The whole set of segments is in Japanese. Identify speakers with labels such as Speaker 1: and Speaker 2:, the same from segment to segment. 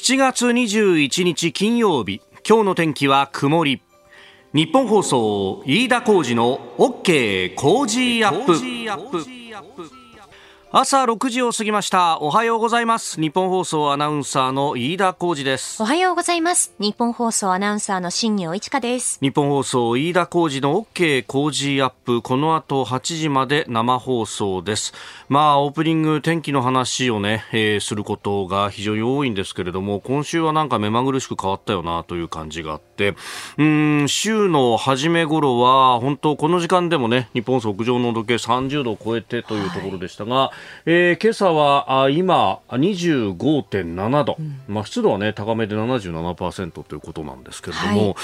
Speaker 1: 7月21日金曜日今日の天気は曇り。日本放送飯田浩二の OK 工事アップ。朝6時を過ぎました。おはようございます。日本放送アナウンサーの飯田浩二です。
Speaker 2: おはようございます。日本放送アナウンサーの新業一華です。
Speaker 1: 日本放送飯田浩二の OK 工事アップ。この後8時まで生放送です。まあオープニング天気の話をね、えー、することが非常に多いんですけれども今週はなんか目まぐるしく変わったよなという感じがあって。うん週の初め頃は本当この時間でもね日本屋上の時計30度を超えてというところでしたが、はいえー、今朝はあ今25.7度、うん、まあ、湿度は、ね、高めで77%ということなんですけれども、はい、やっ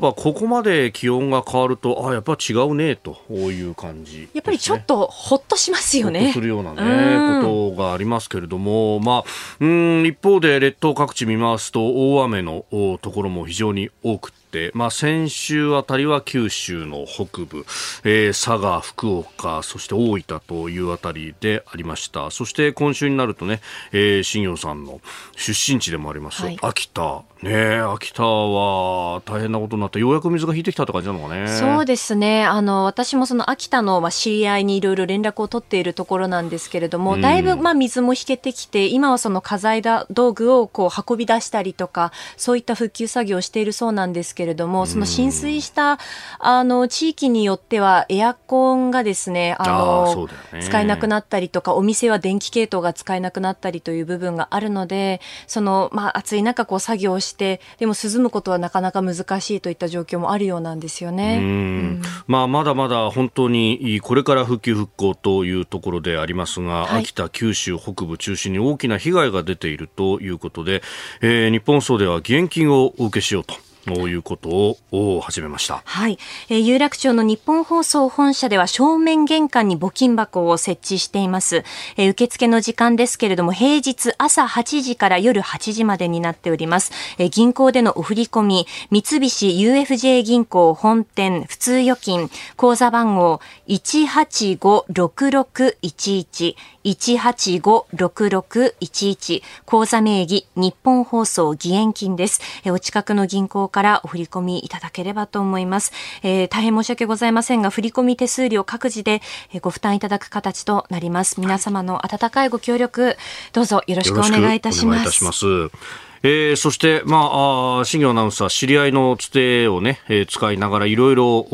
Speaker 1: ぱここまで気温が変わるとあやっぱ違うねという感じ、ね、
Speaker 2: やっぱりちょっとほっとしますよね。
Speaker 1: するような、ね、ことがありますけれども、まあ、うん一方で列島各地見ますと大雨のところも非常に多くて、まあ、先週あたりは九州の北部、えー、佐賀、福岡、そして大分というあたりでありました。そして今週になるとね、えー、新業さんの出身地でもあります、はい、秋田、ね秋田は大変なことになって、ようやく水が引いてきたって感じなのかね。
Speaker 2: そうですね。あの、私もその秋田の、まあ、知り合いにいろいろ連絡を取っているところなんですけれども、うん、だいぶ、まあ、水も引けてきて、今はその家財だ道具をこう運び出したりとか、そういった復旧作業をしているそうなんですけれども、その浸水した、あの、地域によっては、エアコンがですね、あの、あね、使えなくなったりとか、お店は電気系統が使えなくなったりという部分があるので、その、まあ、暑い中、こう、作業して、してでも涼むことはなかなか難しいといった状況もあるようなんですよね。うん、
Speaker 1: まあ、まだまだ本当にこれから復旧復興というところでありますが、はい、秋田、九州北部中心に大きな被害が出ているということで、えー、日本総では義援金をお受けしようと。ということを始めました。
Speaker 2: はい、えー、有楽町の日本放送本社では正面玄関に募金箱を設置しています。えー、受付の時間ですけれども、平日朝8時から夜8時までになっております。えー、銀行でのお振り込み、三菱 UFJ 銀行本店普通預金、口座番号1856611 185-6611口座名義日本放送義援金です。えお近くの銀行からお振り込みいただければと思います。えー、大変申し訳ございませんが、振込手数料各自でご負担いただく形となります。皆様の温かいご協力、どうぞよろしくお願いいたします。
Speaker 1: えー、そして、まあ、新業アナウンサー、知り合いのつてをね、えー、使いながらいろいろ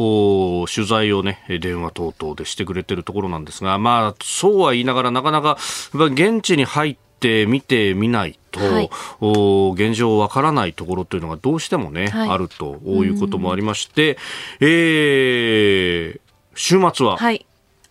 Speaker 1: 取材をね、電話等々でしてくれてるところなんですが、まあ、そうは言いながらなかなか、現地に入って見てみないと、はい、お現状わからないところというのがどうしてもね、はい、あるということもありまして、えー、週末は、
Speaker 2: はい。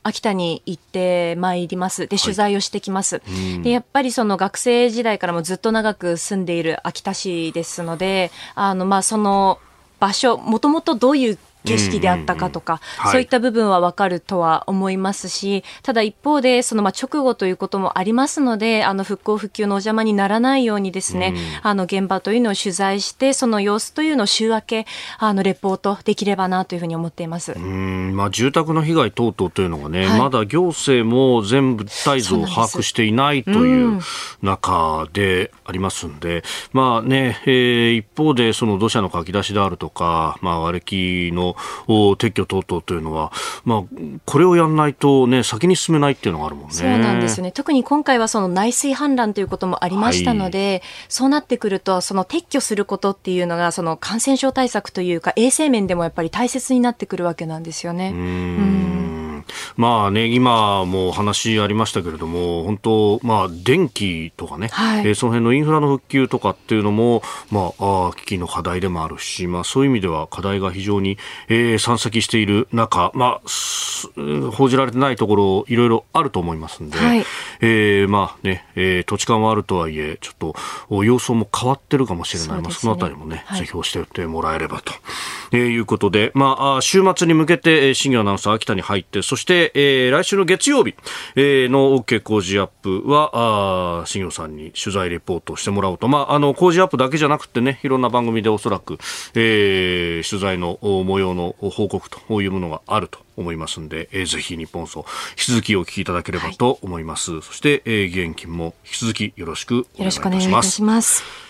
Speaker 2: 秋田に行ってまいります。で、取材をしてきます。はい、で、やっぱりその学生時代からもずっと長く住んでいる秋田市ですので、あの、まあ、その場所、もともとどういう景色であったかとか、そういった部分はわかるとは思いますし、ただ一方で、そのまあ直後ということもありますので、あの復興復旧のお邪魔にならないようにですね、あの現場というのを取材して、その様子というのを週明け、あのレポートできればなというふうに思っています。う
Speaker 1: ん、まあ住宅の被害等々というのがね、はい、まだ行政も全部態度を把握していないという中でありますんで、まあね、えー、一方でその土砂のかき出しであるとか、まあ瓦礫の撤去等々というのは、まあ、これをやらないと、ね、先に進めないっていうのがあるもんね。
Speaker 2: そうなんですよね。特に今回はその内水氾濫ということもありましたので、はい、そうなってくると、その撤去することっていうのが、その感染症対策というか、衛生面でもやっぱり大切になってくるわけなんですよね。うん
Speaker 1: まあね、今も話ありましたけれども、本当、まあ、電気とかね、はい、えー、その辺のインフラの復旧とかっていうのも、まあ、あ危機の課題でもあるし、まあ、そういう意味では課題が非常に、えー、山積している中、まあ、報じられてないところ、いろいろあると思いますんで、はい、えー、まあね、えー、土地勘はあるとはいえ、ちょっと、様相も変わってるかもしれない。そ、ね、まあ、そのあたりもね、はい、ぜひ教えてもらえればと、えー、いうことで、まあ、週末に向けて、新業アナウンサー秋田に入って、そして、えー、来週の月曜日、えー、の OK 工事アップは、あ新業さんに取材レポートしてもらおうと。まあ、あの、工事アップだけじゃなくてね、いろんな番組でおそらく、えー、取材の模様の報告というものがあると思いますんで、えー、ぜひ日本放送、引き続きお聞きいただければと思います。はい、そして、えー、義援金も引き続きよろしくお願いいたします。よろしくお願いいたします。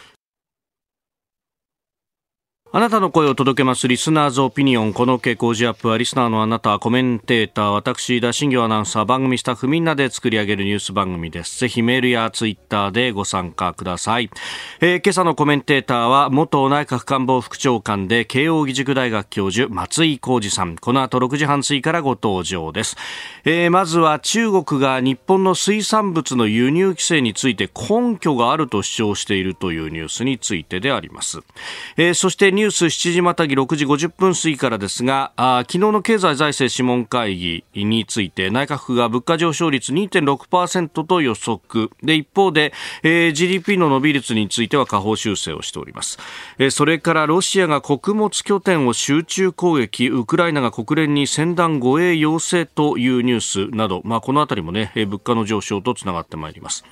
Speaker 1: あなたの声を届けますリスナーズオピニオン。この傾向時アップはリスナーのあなた、コメンテーター、私、田新行アナウンサー、番組スタッフみんなで作り上げるニュース番組です。ぜひメールやツイッターでご参加ください。えー、今朝のコメンテーターは、元内閣官房副長官で慶応義塾大学教授、松井浩二さん。この後6時半過ぎからご登場です。えー、まずは中国が日本の水産物の輸入規制について根拠があると主張しているというニュースについてであります。えー、そしてニュース7時またぎ6時50分過ぎからですが、あ昨日の経済財政諮問会議について内閣府が物価上昇率2.6%と予測。で、一方で、えー、GDP の伸び率については下方修正をしております。えー、それからロシアが穀物拠点を集中攻撃、ウクライナが国連に船団護衛要請というニュースなど、まあ、このあたりもね、え物価の上昇とつながってまいります。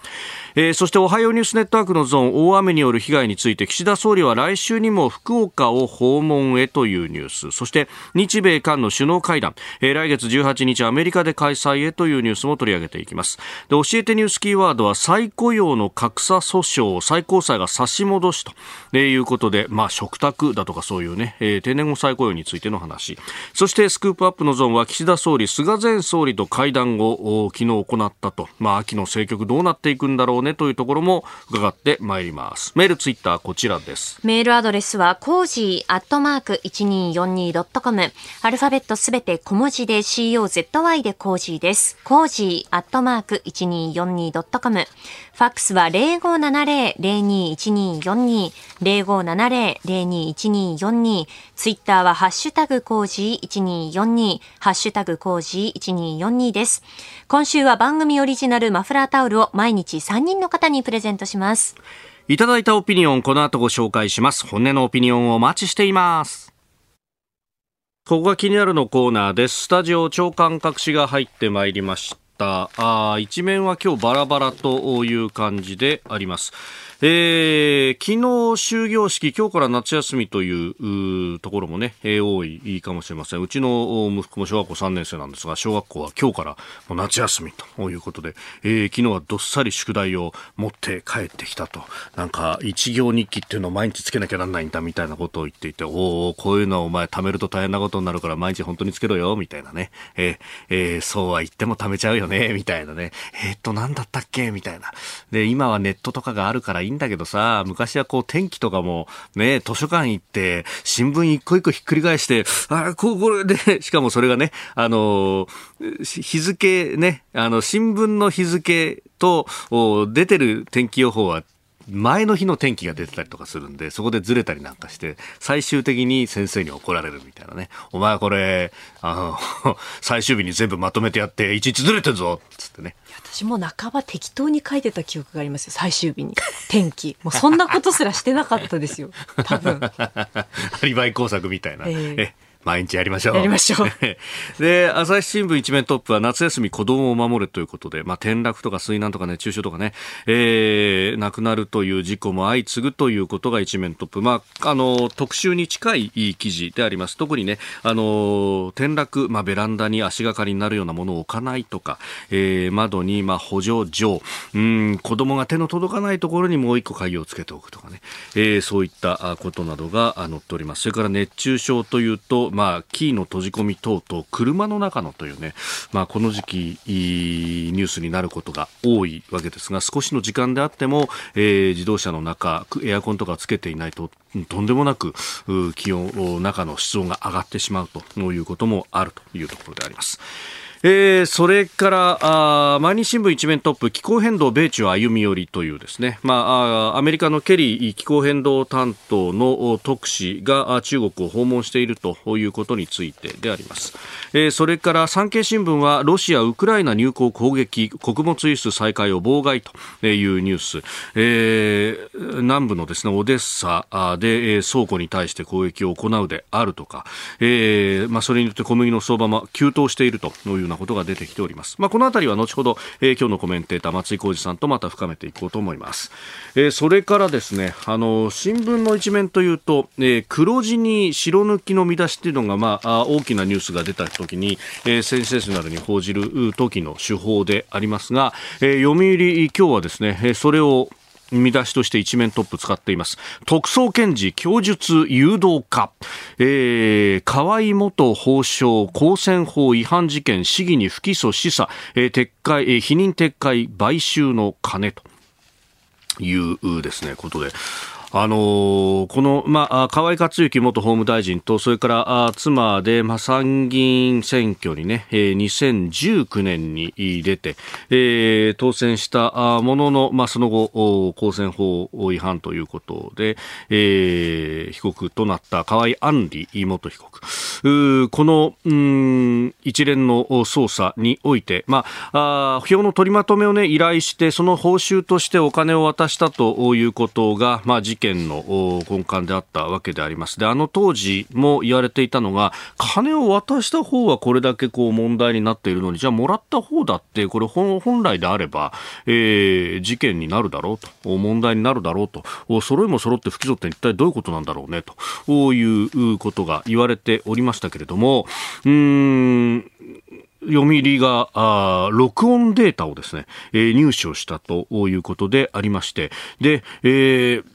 Speaker 1: えー、そしておはようニュースネットワークのゾーン大雨による被害について岸田総理は来週にも福岡を訪問へというニュース。そして日米韓の首脳会談、えー、来月18日アメリカで開催へというニュースも取り上げていきます。で教えてニュースキーワードは再雇用の格差訴訟最高裁が差し戻しということで、まあ、食卓だとかそういうね、えー、定年後再雇用についての話。そしてスクープアップのゾーンは岸田総理菅前総理と会談を昨日行ったと、まあ、秋の政局どうなっていくんだろうねというところも伺ってまいります。メール、ツイッター、こちらです。
Speaker 2: メールアドレスは、コージーアットマーク 1242.com。アルファベットすべて小文字で COZY で Cozy です。 cozy アットマーク 1242.com。ファックスは0570-021242、0570-021242、ツイッターはハッシュタグ cozy1242、ハッシュタグ cozy1242です。今週は番組オリジナルマフラータオルを毎日3人の方にプレゼントします。
Speaker 1: いただいたオピニオン、この後ご紹介します。本音のオピニオンをお待ちしています。ここが気になるのコーナーです。スタジオ長官隠しが入ってまいりました。あ一面は今日バラバラという感じであります。えー、昨日終業式、今日から夏休みというところもね、えー、多いかもしれません。うちの息子も小学校3年生なんですが、小学校は今日からもう夏休みということで、えー、昨日はどっさり宿題を持って帰ってきたと。なんか、一行日記っていうのを毎日つけなきゃなんないんだみたいなことを言っていて、おおこういうのはお前貯めると大変なことになるから毎日本当につけろよ、みたいなね。えー、えー、そうは言っても貯めちゃうよね、みたいなね。え、っと、なんだったっけみたいな。で、今はネットとかがあるからいいんだけどさ、昔はこう天気とかもね、図書館行って、新聞一個一個ひっくり返して、あ、こう、これで、しかもそれがね、あの、日付ね、あの、新聞の日付と、出てる天気予報は前の日の天気が出てたりとかするんで、そこでずれたりなんかして、最終的に先生に怒られるみたいなね。お前これ、あの、最終日に全部まとめてやって、いちいちずれてるぞつってね。
Speaker 2: 私も半ば適当に書いてた記憶がありますよ、最終日に。天気。もうそんなことすらしてなかったですよ、多分。ア
Speaker 1: リバイ工作みたいな。えー、毎日やりましょう。
Speaker 2: やりましょう。
Speaker 1: で、朝日新聞一面トップは夏休み子供を守るということで、まあ、転落とか水難とか熱中症とかね、えー、亡くなるという事故も相次ぐということが一面トップ。まあ、あの、特集に近い記事であります。特にね、あの、転落、まあ、ベランダに足がかりになるようなものを置かないとか、えー、窓に、まあ、補助錠、うん、子供が手の届かないところにもう一個鍵をつけておくとかね、えー、そういったことなどが載っております。それから熱中症というと、まあ、キーの閉じ込み等々、車の中のというね、まあ、この時期、ニュースになることが多いわけですが、少しの時間であっても、えー、自動車の中、エアコンとかつけていないと、とんでもなく気温、中の室温が上がってしまうということもあるというところであります。えー、それからあ毎日新聞一面トップ気候変動米中歩み寄りというですね、まあ、あアメリカのケリー気候変動担当の特使が中国を訪問しているということについてであります、えー、それから産経新聞はロシア・ウクライナ入港攻撃穀物輸出再開を妨害というニュース、えー、南部のですねオデッサで倉庫に対して攻撃を行うであるとか、えーまあ、それによって小麦の相場も急騰しているというようななことが出てきております。まあ、このあたりは後ほど、えー、今日のコメンテーター松井浩二さんとまた深めていこうと思います。えー、それからですね、あの、新聞の一面というと、えー、黒字に白抜きの見出しっていうのが、まあ、大きなニュースが出た時に、えー、センセーショナルに報じる時の手法でありますが、えー、読売今日はですね、それを見出しとして一面トップ使っています。特捜検事供述誘導か、えー、河合元法相公選法違反事件市議に不起訴示唆、えー、撤回、えー、否認撤回買収の金というですね、ことで。あのー、この、まあ、河合克行元法務大臣と、それから、あ妻で、まあ、参議院選挙にね、えー、2019年に出て、えー、当選したものの、まあ、その後、公選法違反ということで、えー、被告となった河合案里元被告。この、う、一連の捜査において、まあ、あ票の取りまとめをね、依頼して、その報酬としてお金を渡したということが、まあ、事件件の根幹であったわけであります。で、あの当時も言われていたのが、金を渡した方はこれだけこう問題になっているのに、じゃあもらった方だって、これ本来であれば、えー、事件になるだろうと、問題になるだろうと、揃いも揃って不起訴って一体どういうことなんだろうね、ということが言われておりましたけれども、うーん、読売があ録音データをですね、えー、入手をしたということでありまして、で、えー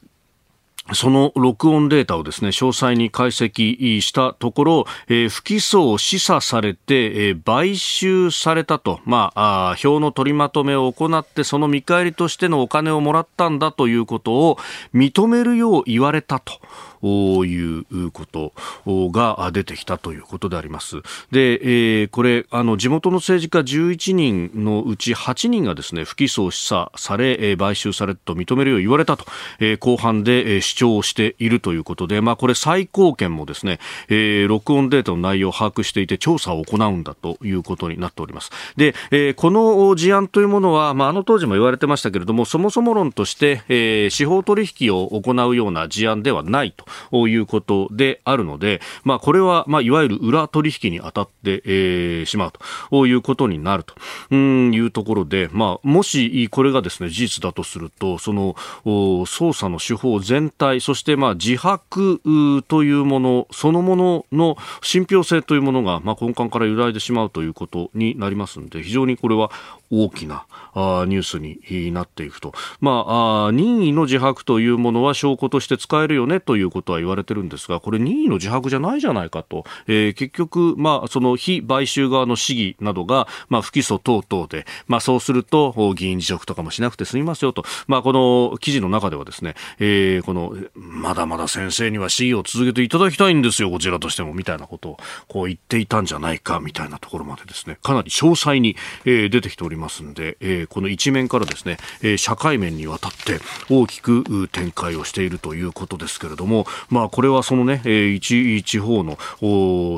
Speaker 1: その録音データをですね、詳細に解析したところ、えー、不起訴を示唆されて、えー、買収されたと、まあ、あ票の取りまとめを行って、その見返りとしてのお金をもらったんだということを認めるよう言われたと。いうことが出てきたということであります。で、えー、これ、あの、地元の政治家11人のうち8人がですね、不起訴示唆され、えー、買収されと認めるよう言われたと、えー、後半で、え、主張しているということで、まあ、これ最高検もですね、えー、録音データの内容を把握していて調査を行うんだということになっております。で、えー、この事案というものは、まあ、あの当時も言われてましたけれども、そもそも論として、えー、司法取引を行うような事案ではないとということであるので、まあ、これは、まあ、いわゆる裏取引に当たって、えー、しまうということになるというところで、まあ、もしこれがですね、事実だとすると、その、捜査の手法全体、そしてまあ自白というもの、そのものの信憑性というものが、まあ、根幹から揺らいでしまうということになりますので、非常にこれは大きなあニュースになっていくと。まああ、任意の自白というものは証拠として使えるよねということは言われてるんですが、これ任意の自白じゃないじゃないかと。えー、結局、まあ、その非買収側の市議などが、まあ、不起訴等々で、まあ、そうすると、議員辞職とかもしなくて済みますよと。まあ、この記事の中ではですね、えー、この、まだまだ先生には市議を続けていただきたいんですよ、こちらとしても、みたいなことを、こう言っていたんじゃないか、みたいなところまでですね、かなり詳細に、えー、出てきております。ますんで、えー、この一面からですね、えー、社会面にわたって大きく展開をしているということですけれども、まあ、これはそのね、えー、一地方の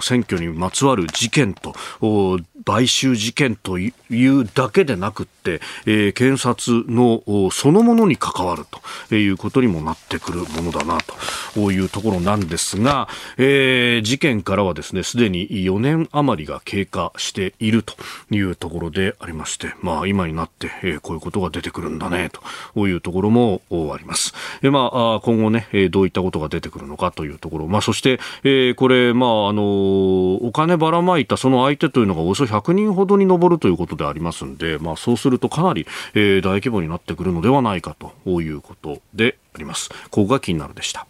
Speaker 1: 選挙にまつわる事件と買収事件というだけでなくって、えー、検察のそのものに関わるということにもなってくるものだなというところなんですが、えー、事件からはですね、すでに4年余りが経過しているというところでありまして、まあ今になって、えー、こういうことが出てくるんだねというところもあります。でまあ、今後ね、どういったことが出てくるのかというところ、まあそして、えー、これ、まああの、お金ばらまいたその相手というのがおよそ100人ほどに上るということでありますんで、まあ、そうするとかなり、えー、大規模になってくるのではないかということであります。ここが気になるでした。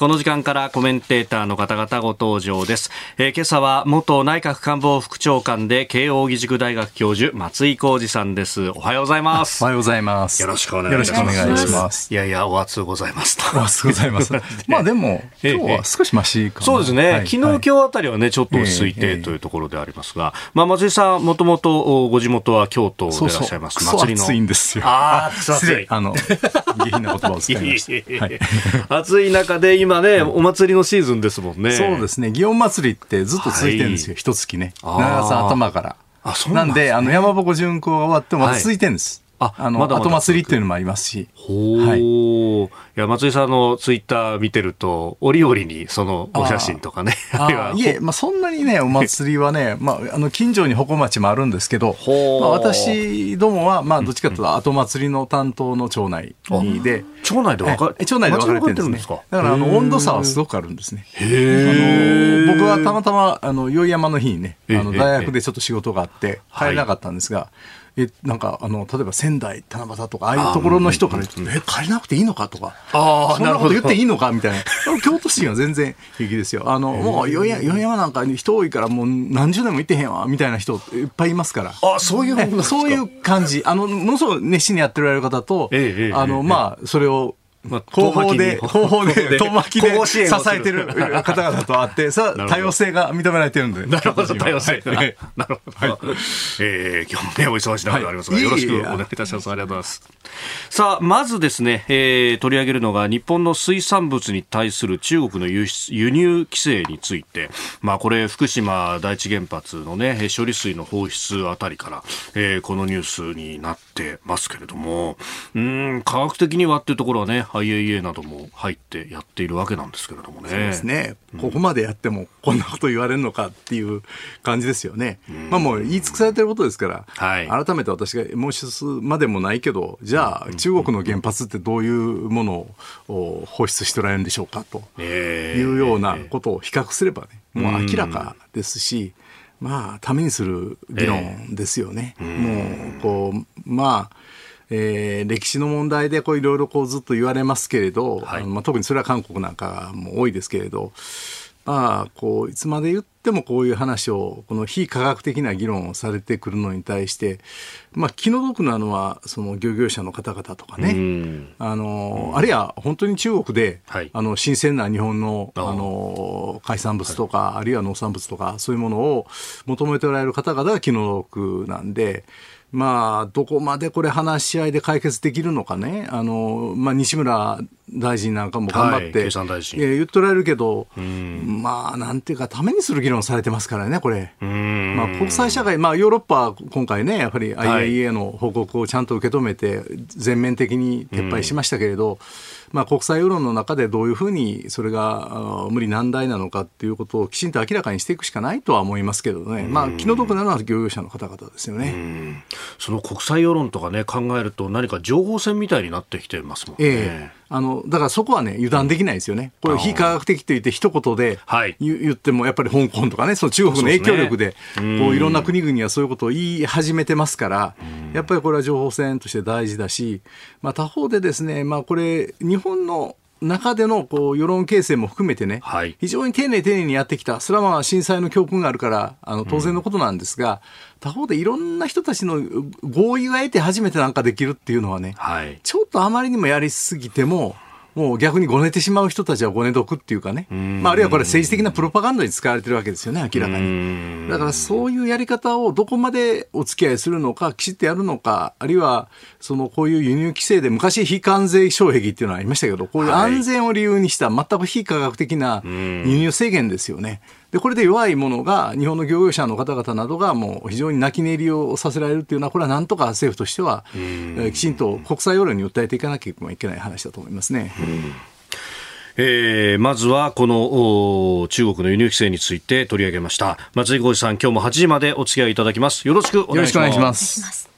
Speaker 1: この時間からコメンテーターの方々ご登場です。えー、今朝は元内閣官房副長官で慶應義塾大学教授松井浩二さんです。おはようございます。
Speaker 3: おはようございます。
Speaker 1: よろしくお願いします。よろしくお願いします。いやいや、お熱ございます。
Speaker 3: お熱ございます。まあでも、今日は少しマシか
Speaker 1: な。そうですね。はい、昨日、今日あたりはね、ちょっと落ち着いてというところでありますが、まあ松井さん、もともとご地元は京都でいらっしゃいます。
Speaker 3: 祭りの。暑いんですよ。
Speaker 1: ああ、暑い。
Speaker 3: あの、下品な言葉を使いました。はい、
Speaker 1: 暑い中で今ね、お祭りりのシーズンですもんね。
Speaker 3: そうですね。祇園祭りってずっと続いてるんですよ。一、はい、月ね。長さ頭から。あ、そうなんで、ね、あの、山鉾巡行が終わってもまだ続いてるんです。あ、あの、まだまだ後祭りっていうのもありますし。
Speaker 1: ほはい。いや、松井さんのツイッター見てると、折々にそのお写真とかね。
Speaker 3: あいえ、まあそんなにね、お祭りはね、まあ、あの、近所に鉾町もあるんですけど、まあ、私どもは、まあ、どっちかというと、後祭りの担当の町内で。
Speaker 1: 町内で分か
Speaker 3: れ町内で分かれてるんですね。だから、あの、温度差はすごくあるんですね。
Speaker 1: へ
Speaker 3: あの、僕はたまたま、あの、宵山の日にね、あの、大学でちょっと仕事があって、帰れなかったんですが、えなんかあの例えば仙台七夕とかああいうところの人から言うと、え借りなくていいのかとかあそんなこと言っていいのかみたいな。京都市は全然平気ですよ。あのもう四山なんか人多いからもう何十年も行ってへんわみたいな人いっぱいいますから。
Speaker 1: あそういう
Speaker 3: そういう感じ。あのものすごく熱心にやっておられる方と、ええ、あのまあそれをまあ、後方で、後方で、遠巻きで支えてる 方々とあって、さあ、多様性が認められてるんで。
Speaker 1: なるほど、多様性。なるほど。えー、今日もね、お忙しい中でありますが、よろしくお願いいたします。ありがとうございます。さあ、まずですね、えー、取り上げるのが、日本の水産物に対する中国の輸出輸入規制について、まあ、これ、福島第一原発のね、処理水の放出あたりから、えー、このニュースになってますけれども、うん、科学的にはっていうところはね、IAEA なども入ってやっているわけなんですけれどもね。
Speaker 3: そうですね。ここまでやってもこんなこと言われるのかっていう感じですよね。うん、まあもう言い尽くされてることですから、はい、改めて私が申しすまでもないけど、じゃあ中国の原発ってどういうものを放出しておられるんでしょうかというようなことを比較すればね、もう明らかですし、まあ、ためにする議論ですよね。もう、こう、まあ、えー、歴史の問題でこういろいろこうずっと言われますけれど、はい、まあ、特にそれは韓国なんかも多いですけれど、まあ、こういつまで言ってもこういう話をこの非科学的な議論をされてくるのに対して、まあ、気の毒なのはその漁業者の方々とかね、あのあるいは本当に中国で、はい、あの新鮮な日本のあの海産物とか、はい、あるいは農産物とかそういうものを求めておられる方々が気の毒なんで。まあ、どこまでこれ話し合いで解決できるのかね。あの、まあ、西村大臣なんかも頑張って、はい、言っとられるけど、まあ、なんていうか、ためにする議論されてますからね、これ。まあ、国際社会、まあ、ヨーロッパは今回ね、やっぱり IAEA の報告をちゃんと受け止めて、全面的に撤廃しましたけれど、まあ、国際世論の中でどういうふうにそれが無理難題なのかっていうことをきちんと明らかにしていくしかないとは思いますけどね、まあ、気の毒なのは漁業者の方々ですよね。
Speaker 1: その国際世論とかね、考えると、何か情報戦みたいになってきてますもんね。え
Speaker 3: ーあの、だからそこはね、油断できないですよね。これ非科学的と言って一言で言っても、やっぱり香港とかね、その中国の影響力で、こういろんな国々はそういうことを言い始めてますから、やっぱりこれは情報戦として大事だし、まあ他方でですね、まあこれ、日本の中でのこう世論形成も含めてね、はい、非常に丁寧丁寧にやってきた、それはまあ震災の教訓があるから、あの当然のことなんですが、うん、他方でいろんな人たちの合意が得て初めてなんかできるっていうのはね、はい、ちょっとあまりにもやりすぎても、もう逆にごねてしまう人たちはごね得っていうかね、まあ、あるいはこれ政治的なプロパガンダに使われてるわけですよね、明らかに。だからそういうやり方をどこまでお付き合いするのか、きちっとやるのか、あるいは、そのこういう輸入規制で昔非関税障壁っていうのはありましたけど、こういう安全を理由にした全く非科学的な輸入制限ですよね。でこれで弱いものが日本の漁業者の方々などがもう非常に泣き寝入りをさせられるというのはこれはなんとか政府としては、えー、きちんと国際世論に訴えていかなければいけない話だと思いますね。
Speaker 1: えー、まずはこの中国の輸入規制について取り上げました。松井浩二さん今日も8時までお付き合いいただきます。よろしくお願いします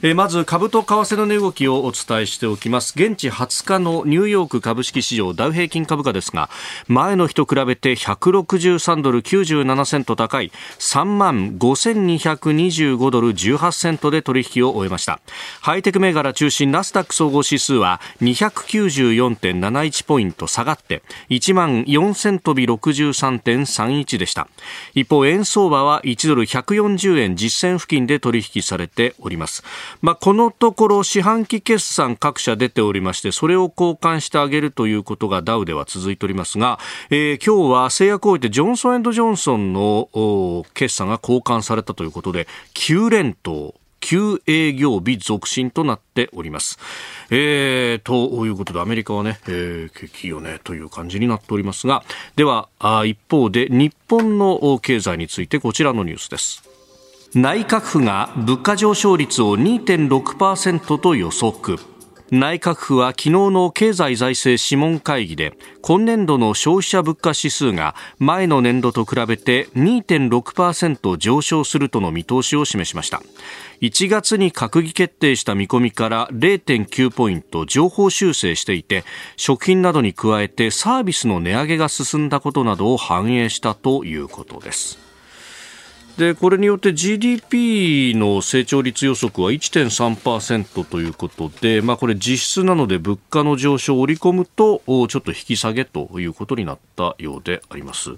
Speaker 1: えまず株と為替の値動きをお伝えしておきます。現地20日のニューヨーク株式市場ダウ平均株価ですが前の日と比べて163ドル97セント高い3万5225ドル18セントで取引を終えました。ハイテク銘柄中心ナスダック総合指数は294.71ポイント下がって1万4000飛び63.31でした。一方円相場は1ドル140円実践付近で取引されております。まあ、このところ四半期決算各社出ておりましてそれを交換してあげるということがダウでは続いておりますが、えー、今日は製薬大手ジョンソンジョンソンの決算が交換されたということで9連投9営業日続伸となっております。えー、ということでアメリカはね、えー、景気よねという感じになっておりますが、では、あ一方で日本の経済についてこちらのニュースです。内閣府が物価上昇率を2.6%と予測。内閣府は昨日の経済財政諮問会議で今年度の消費者物価指数が前の年度と比べて2.6%上昇するとの見通しを示しました。1月に閣議決定した見込みから0.9ポイント上方修正していて食品などに加えてサービスの値上げが進んだことなどを反映したということです。でこれによって GDP の成長率予測は1.3%ということで、まあ、これ実質なので物価の上昇を織り込むとちょっと引き下げということになったようであります。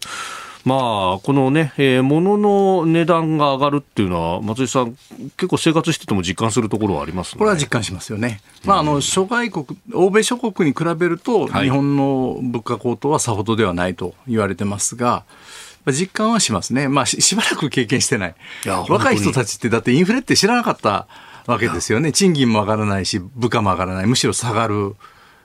Speaker 1: まあ、このね、えー、物の値段が上がるっていうのは、松井さん、結構生活してても実感するところはあります、ね、
Speaker 3: これは実感しますよね。まあ、あの、諸外国、欧米諸国に比べると、日本の物価高騰はさほどではないと言われてますが、実感はしますね。まあし、しばらく経験してない。い若い人たちって、だってインフレって知らなかったわけですよね。賃金も上がらないし、物価も上がらない。むしろ下がる。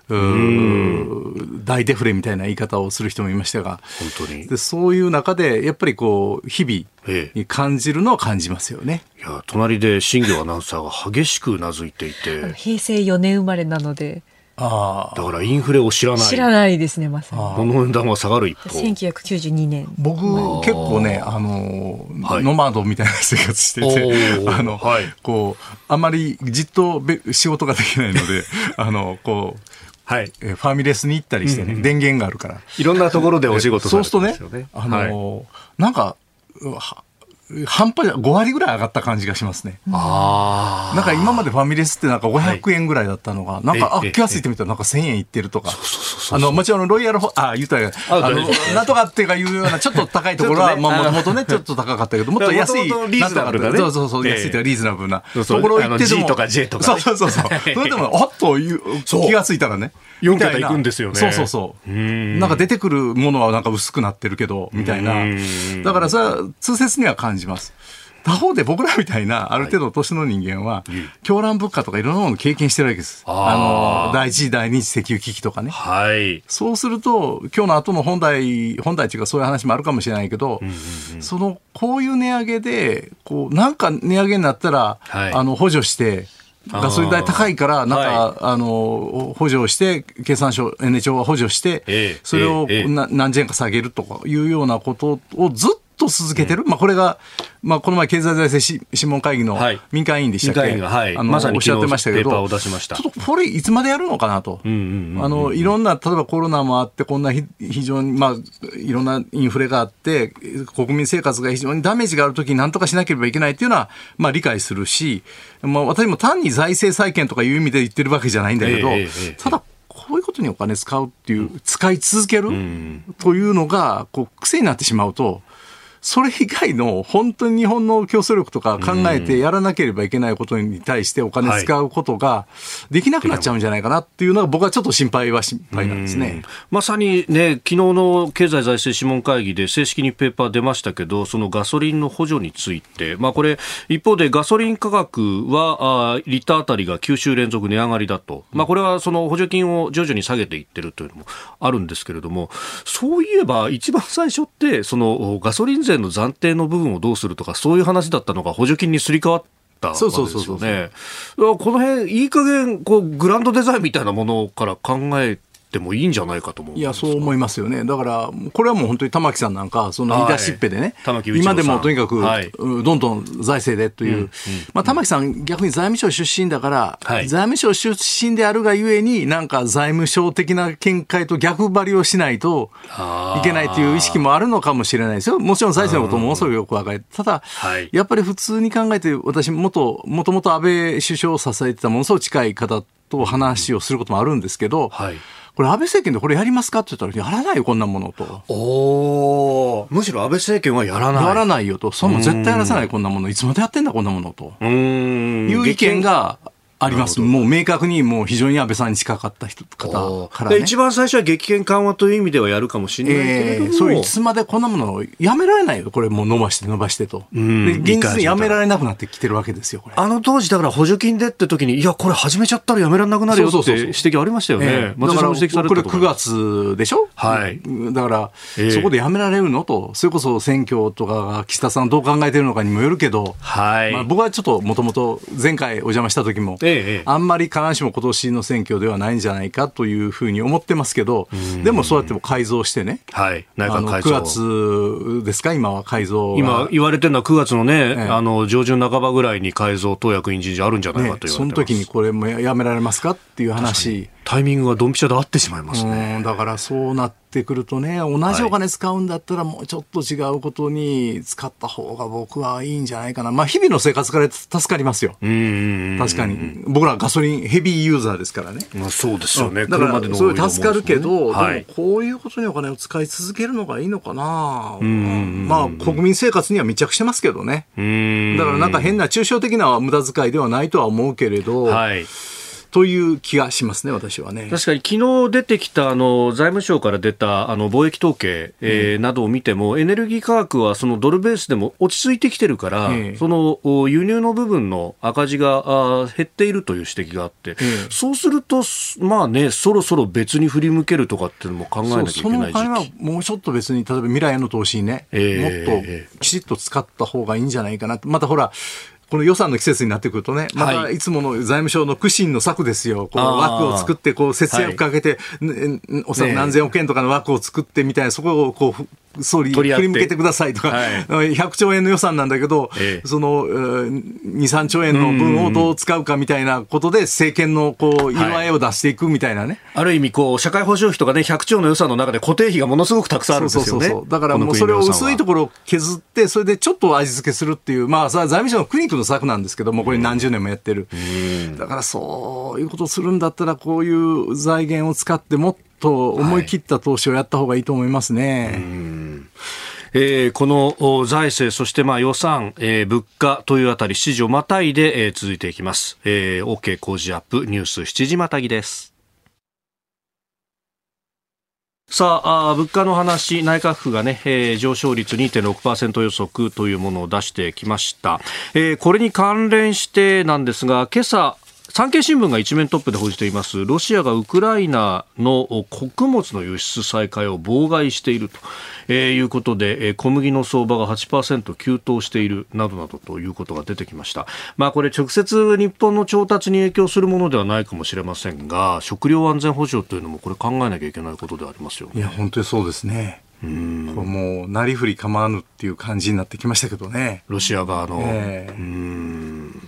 Speaker 3: 大デフレみたいな言い方をする人もいましたが本当にでそういう中でやっぱりこう日々に感じるのは感じますよね、
Speaker 1: いや隣で新業アナウンサーが激しくうなずいていて
Speaker 2: 平成4年生まれなので
Speaker 1: あだからインフレを知らない。
Speaker 2: 知らないですねまさに。
Speaker 1: 物の値段は下がる一方。
Speaker 2: 1992年。
Speaker 3: 僕結構ねあの、はい、ノマドみたいな生活してて あの、はい、こうあまりじっと仕事ができないので あのこうはい、えファミレスに行ったりしてね、うんうん、電源があるから。
Speaker 1: いろんなところでお仕事
Speaker 3: されてますよね。そうするとね、あのーはい、なんか、半端じゃ5割ぐらい上がった感じがしますね。ああ。なんか今までファミレスってなんか500円ぐらいだったのが、はい、なんか、あ、気がついてみたらなんか1000円いってるとか。あの、もちろんロイヤルあ、言ったら、あの、なんとかっていうかいうようなちょっと高いところは、まあもともとね、ちょっと高かったけど、もっと安い。リ
Speaker 1: ーズナブルなね。
Speaker 3: そうそうそう、安いとかリーズナブルな。
Speaker 1: ところ行ってでも。G とか J とか。
Speaker 3: そうそうそう。それでも、あっという、気がついたらね。
Speaker 1: 4桁いくんですよね。
Speaker 3: そうそうそう。なんか出てくるものはなんか薄くなってるけど、みたいな。だからそれは痛切には感じます。他方で僕らみたいなある程度年の人間は、狂乱物価とかいろんなものを経験してるわけです。あの、第一次第二次石油危機とかね。はい。そうすると、今日の後の本題、本題っていうかそういう話もあるかもしれないけど、うんうんうん、その、こういう値上げで、こう、なんか値上げになったら、はい、あの、補助して、ガソリン代高いから、なんか、はい、あの、補助して、経産省、N 庁は補助して、えー、それを何十円か下げるとかいうようなことをずっと続けてる、うん、まあ、これが、まあ、この前、経済財政諮問会議の民間委員でしたっけ、はい、あのま、おっしゃってましたけど、ちょっとこれ、いつまでやるのかなと、あのいろんな、例えばコロナもあって、こんな非常に、まあ、いろんなインフレがあって、国民生活が非常にダメージがあるときに、なんとかしなければいけないっていうのは、まあ、理解するし、まあ、私も単に財政再建とかいう意味で言ってるわけじゃないんだけど、えー、ただ、こういうことにお金使うっていう、使い続けるというのが、こう、癖になってしまうと、それ以外の本当に日本の競争力とか考えてやらなければいけないことに対してお金使うことができなくなっちゃうんじゃないかなっていうのが僕はちょっと心配は心配なんですね。
Speaker 1: まさにね、昨日の経済財政諮問会議で正式にペーパー出ましたけど、そのガソリンの補助について、まあこれ、一方でガソリン価格は、あリッターあたりが9週連続値上がりだと。まあこれはその補助金を徐々に下げていってるというのもあるんですけれども、そういえば一番最初って、そのガソリン税税の暫定の部分をどうするとか、そういう話だったのが補助金にすり替わったわけですよね。この辺、いい加減こうグランドデザインみたいなものから考えてもいいんじゃないかと思う
Speaker 3: いや、そう思いますよね。だから、これはもう本当に玉木さんなんか、その言い。出しっぺでね、はい、今でもとにかく、はい、どんどん財政でという、うんうん、まあ、玉木さん、逆に財務省出身だから、はい、財務省出身であるがゆえに、なんか財務省的な見解と逆張りをしないといけないという意識もあるのかもしれないですよ。もちろん財政のことものすごくよく分かる。ただ、やっぱり普通に考えて、私、元、もともと安倍首相を支えてたものすごく近い方と話をすることもあるんですけど、はいこれ安倍政権でこれやりますかって言ったら、やらないよ、こんなものと。
Speaker 1: おむしろ安倍政権はやらない。
Speaker 3: やらないよと。その絶対やらせない、こんなもの。いつまでやってんだ、こんなものと。うん。いう意見があります。もう明確にもう非常に安倍さんに近かった人方から、ね、
Speaker 1: 一番最初は激変緩和という意味ではやるかもしれないけれども、えー、
Speaker 3: そういつまでこんなものをやめられないよ、これもう伸ばして伸ばしてと。で現実にやめられなくなってきてるわけですよ。
Speaker 1: あの当時だから補助金でって時に、いや、これ始めちゃったらやめられなくなるよって指摘ありましたよね。えー、
Speaker 3: 松井さんも指摘されこれ9月でしょ？はい。だから、えー、そこでやめられるの？と、それこそ選挙とかが岸田さんどう考えてるのかにもよるけど、はい。まあ、僕はちょっともともと前回お邪魔した時も、えー、あんまりり必ずしも今年の選挙ではないんじゃないかというふうに思ってますけど、でもそうやっても改造してね、はい、内閣改造。9月ですか、今は改造
Speaker 1: 今、言われてるのは9月のね、あの上旬半ばぐらいに改造、党役員人事あるんじゃないかという、ね、
Speaker 3: その時にこれもやめられますか？っていう話。
Speaker 1: タイミングがドンピシャで合ってしまいますね。
Speaker 3: だからそうなってくるとね、同じお金使うんだったらもうちょっと違うことに使った方が僕はいいんじゃないかな。まあ日々の生活から助かりますよ。確かに。僕らガソリンヘビーユーザーですからね。
Speaker 1: まあそうですよね。
Speaker 3: だからそれ助かるけど、はい、でもこういうことにお金を使い続けるのがいいのかな。まあ国民生活には密着してますけどね。だからなんか変な抽象的な無駄遣いではないとは思うけれど、はいという気がしますね、私はね。
Speaker 1: 確かに昨日出てきたあの財務省から出たあの貿易統計、えー、などを見ても、エネルギー価格はそのドルベースでも落ち着いてきてるから、えー、その輸入の部分の赤字があ減っているという指摘があって、えー、そうすると、まあね、そろそろ別に振り向けるとかっていうのも考えなきゃいけない時期。そのは
Speaker 3: もうちょっと別に、例えば未来への投資にね、えー、もっときちっと使った方がいいんじゃないかなまたほら、この予算の季節になってくるとね、またいつもの財務省の苦心の策ですよ。こう枠を作って、こう節約かけて、はい、おそらく何千億円とかの枠を作ってみたいな、そこをこう、総理振り向けてくださいとか、はい、100兆円の予算なんだけど、ええ、その2、3兆円の分をどう使うかみたいなことで、政権のこう色合いを出していくみたいなね。
Speaker 1: はい、ある意味こう、社会保障費とかね、100兆の予算の中で固定費がものすごくたくさんあるんですよね。そうそうそう
Speaker 3: だからもうそれを薄いところを削って、それでちょっと味付けするっていう、まあ、財務省のクリニックの策なんですけども、これ何十年もやってる。だからそういうことをするんだったら、こういう財源を使ってもっと思い切った投資をやった方がいいと思いますね。はい
Speaker 1: えー、この財政、そしてまあ予算、えー、物価というあたり、指示をまたいで、えー、続いていきます。えー、OK 工事アップニュース7時またぎです。さああ物価の話、内閣府がね、えー、上昇率2.6%予測というものを出してきました、えー、これに関連してなんですが、今朝、産経新聞が一面トップで報じていますロシアがウクライナの穀物の輸出再開を妨害していると、えー、いうことで、えー、小麦の相場が8%急騰しているなどなどということが出てきました。まあこれ直接日本の調達に影響するものではないかもしれませんが食料安全保障というのもこれ考えなきゃいけないことでありますよ
Speaker 3: ね。いや本当にそうですね。うんもうなりふり構わぬっていう感じになってきましたけどね。
Speaker 1: ロシア側の。えー、うん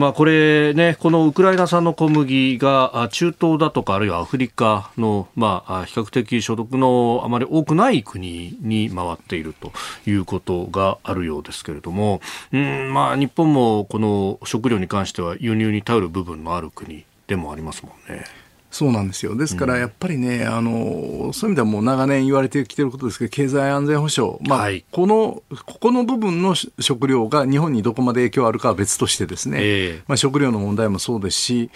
Speaker 1: まあ、これね、このウクライナ産の小麦が中東だとか、あるいはアフリカの、まあ、比較的所得のあまり多くない国に回っているということがあるようですけれども、うんまあ、日本もこの食料に関しては輸入に頼る部分のある国でもありますもんね。
Speaker 3: そうなんですよ。ですから、やっぱりね、うん、あの、そういう意味ではもう長年言われてきてることですけど、経済安全保障。まあ、はい、この、ここの部分の食料が日本にどこまで影響あるかは別としてですね、えー、まあ、食料の問題もそうですし、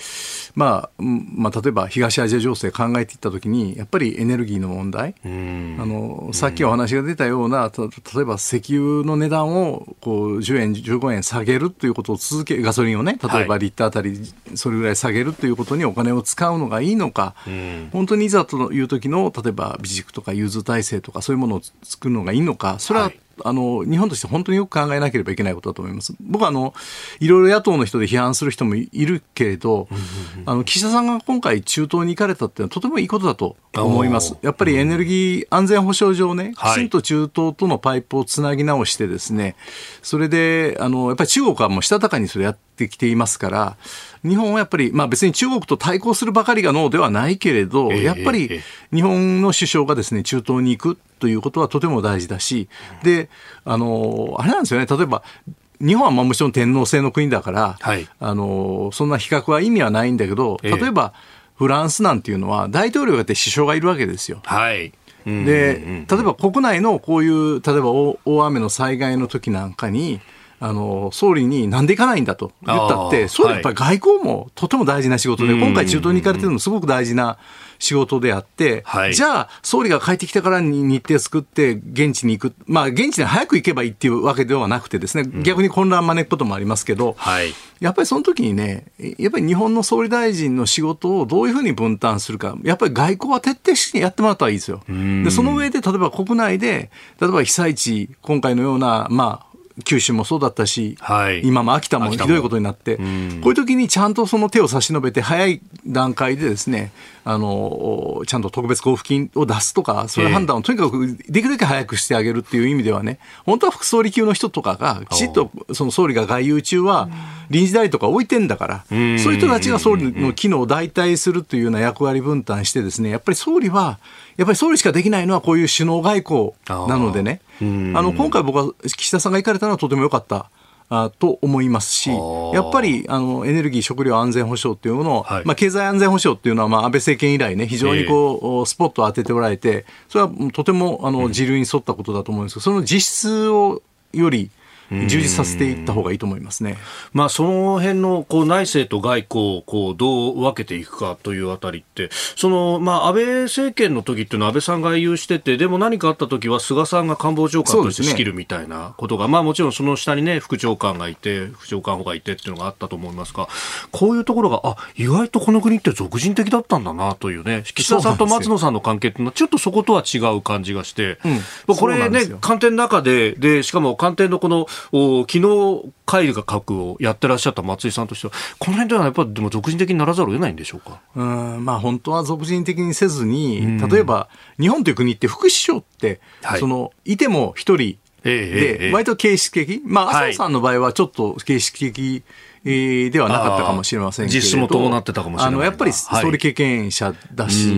Speaker 3: まあ、まあ、例えば東アジア情勢考えていったときに、やっぱりエネルギーの問題、あの、さっきお話が出たような、例えば石油の値段をこう10円、15円下げるということを続け、ガソリンをね、例えばリッターあたりそれぐらい下げるということにお金を使うのがいいのか、うん、本当にいざという時の例えば備蓄とか融通体制とかそういうものを作るのがいいのか。それは、はい。あの、日本として本当によく考えなければいけないことだと思います。僕はあの、いろいろ野党の人で批判する人もいるけれど、あの、岸田さんが今回中東に行かれたっていうのはとてもいいことだと思います。やっぱりエネルギー安全保障上ね、きちんと中東とのパイプをつなぎ直してですね、それで、あの、やっぱり中国はもうしたたかにそれやってきていますから、日本はやっぱり、まあ別に中国と対抗するばかりがノーではないけれど、やっぱり日本の首相がですね、中東に行くということはとても大事だし、で、あの、あれなんですよね、例えば、日本はまあもちろん天皇制の国だから、はい、あの、そんな比較は意味はないんだけど、例えば、フランスなんていうのは大統領がいて首相がいるわけですよ。
Speaker 1: はい。
Speaker 3: で、例えば国内のこういう、例えば大雨の災害の時なんかに、あの総理になんで行かないんだと言ったって、総理やっぱり外交もとても大事な仕事で、今回中東に行かれてるのすごく大事な仕事であって、はい、じゃあ、総理が帰ってきたからに日程作って、現地に行く、まあ、現地に早く行けばいいっていうわけではなくてですね、逆に混乱招くこともありますけど、はい、やっぱりその時にね、やっぱり日本の総理大臣の仕事をどういうふうに分担するか、やっぱり外交は徹底してやってもらったらいいですよ。で、その上で、例えば国内で、例えば被災地、今回のような、まあ、九州もそうだったし、はい、今も秋田もひどいことになって、こういう時にちゃんとその手を差し伸べて、早い段階でですね、あの、ちゃんと特別交付金を出すとか、そういう判断をとにかくできるだけ早くしてあげるっていう意味ではね、本当は副総理級の人とかが、きちっとその総理が外遊中は臨時代理とか置いてんだから、そういう人たちが総理の機能を代替するというような役割分担してですね、やっぱり総理は、やっぱり総理しかできないのはこういう首脳外交なのでね、あの今回僕は岸田さんが行かれたのはとても良かった。あと思いますし、やっぱりあのエネルギー、食料安全保障っていうものを、はい、まあ、経済安全保障っていうのは、まあ、安倍政権以来ね、非常にこう、えー、スポットを当てておられて、それはとてもあの時流に沿ったことだと思うんですけど、その実質をより、充実させていった方がいいと思いますね。
Speaker 1: まあ、その辺のこう内政と外交をこうどう分けていくかというあたりって、そのまあ安倍政権の時っていうのは安倍さんが有してて、でも何かあった時は菅さんが官房長官として仕切るみたいなことが、ね、まあもちろんその下にね、副長官がいて、副長官補がいてっていうのがあったと思いますが、こういうところが、あ、意外とこの国って俗人的だったんだなというね、岸田さんと松野さんの関係っていうのはちょっとそことは違う感じがして、うん、これね、官邸の中で、で、しかも官邸のこの、お昨日会画をやってらっしゃった松井さんとしては、この辺ではやっぱりでも俗人的にならざるを得ないんでしょうか？
Speaker 3: うんまあ、本当は俗人的にせずに、例えば日本という国って副首相って、はい、そのいても一人で、割と形式的、まあ、麻生さんの場合はちょっと形式的、えー、ではなかったかもしれませんけれど。実
Speaker 1: 質も伴ってたかもしれない。あの
Speaker 3: やっぱり総理経験者だし、は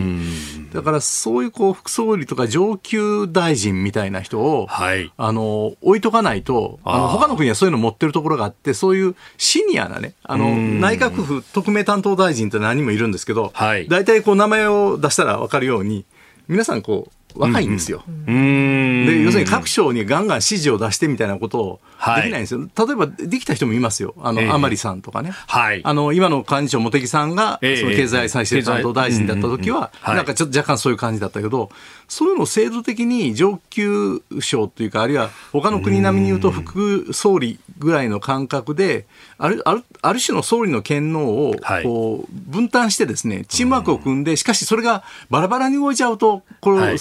Speaker 3: い、だからそういうこう副総理とか上級大臣みたいな人を、はい、あの置いとかないとあの他の国はそういうの持ってるところがあってそういうシニアなねあの内閣府特命担当大臣って何人もいるんですけど、はい、大体こう名前を出したら分かるように皆さんこう若いんですよ。うん、で要するに各省にガンガン指示を出してみたいなことをできないんですよ。はい、例えばできた人もいますよ。あの、えー、甘利さんとかね。はい。あの、今の幹事長茂木さんが、その経済再生担当大臣だった時は、なんかちょっと若干そういう感じだったけど、そういうのを制度的に上級省というか、あるいは他の国並みに言うと副総理ぐらいの感覚で、あるあるある種の総理の権能をこう分担してですね、チームワークを組んで、しかしそれがバラバラに動いちゃうと、これ、はい、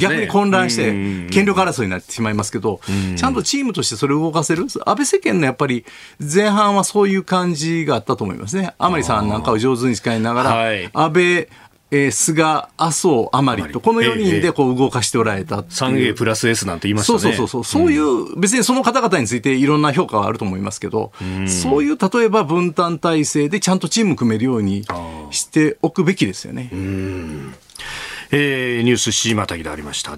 Speaker 3: 逆に混乱して、権力争いになってしまいますけど、ちゃんとチームとしてそれを動かせる、安倍政権のやっぱり前半はそういう感じがあったと思いますね。甘利さんなんかを上手に使いながら、安倍、えー、菅、麻生、甘利と、この4人でこう動かしておられた
Speaker 1: 3A プラス S なんて言いましたね。
Speaker 3: そうそうそう。そう。いう、別にその方々についていろんな評価はあると思いますけど、うそういう例えば分担体制でちゃんとチーム組めるようにしておくべきですよね。
Speaker 1: えー、ニュース C またぎでありました。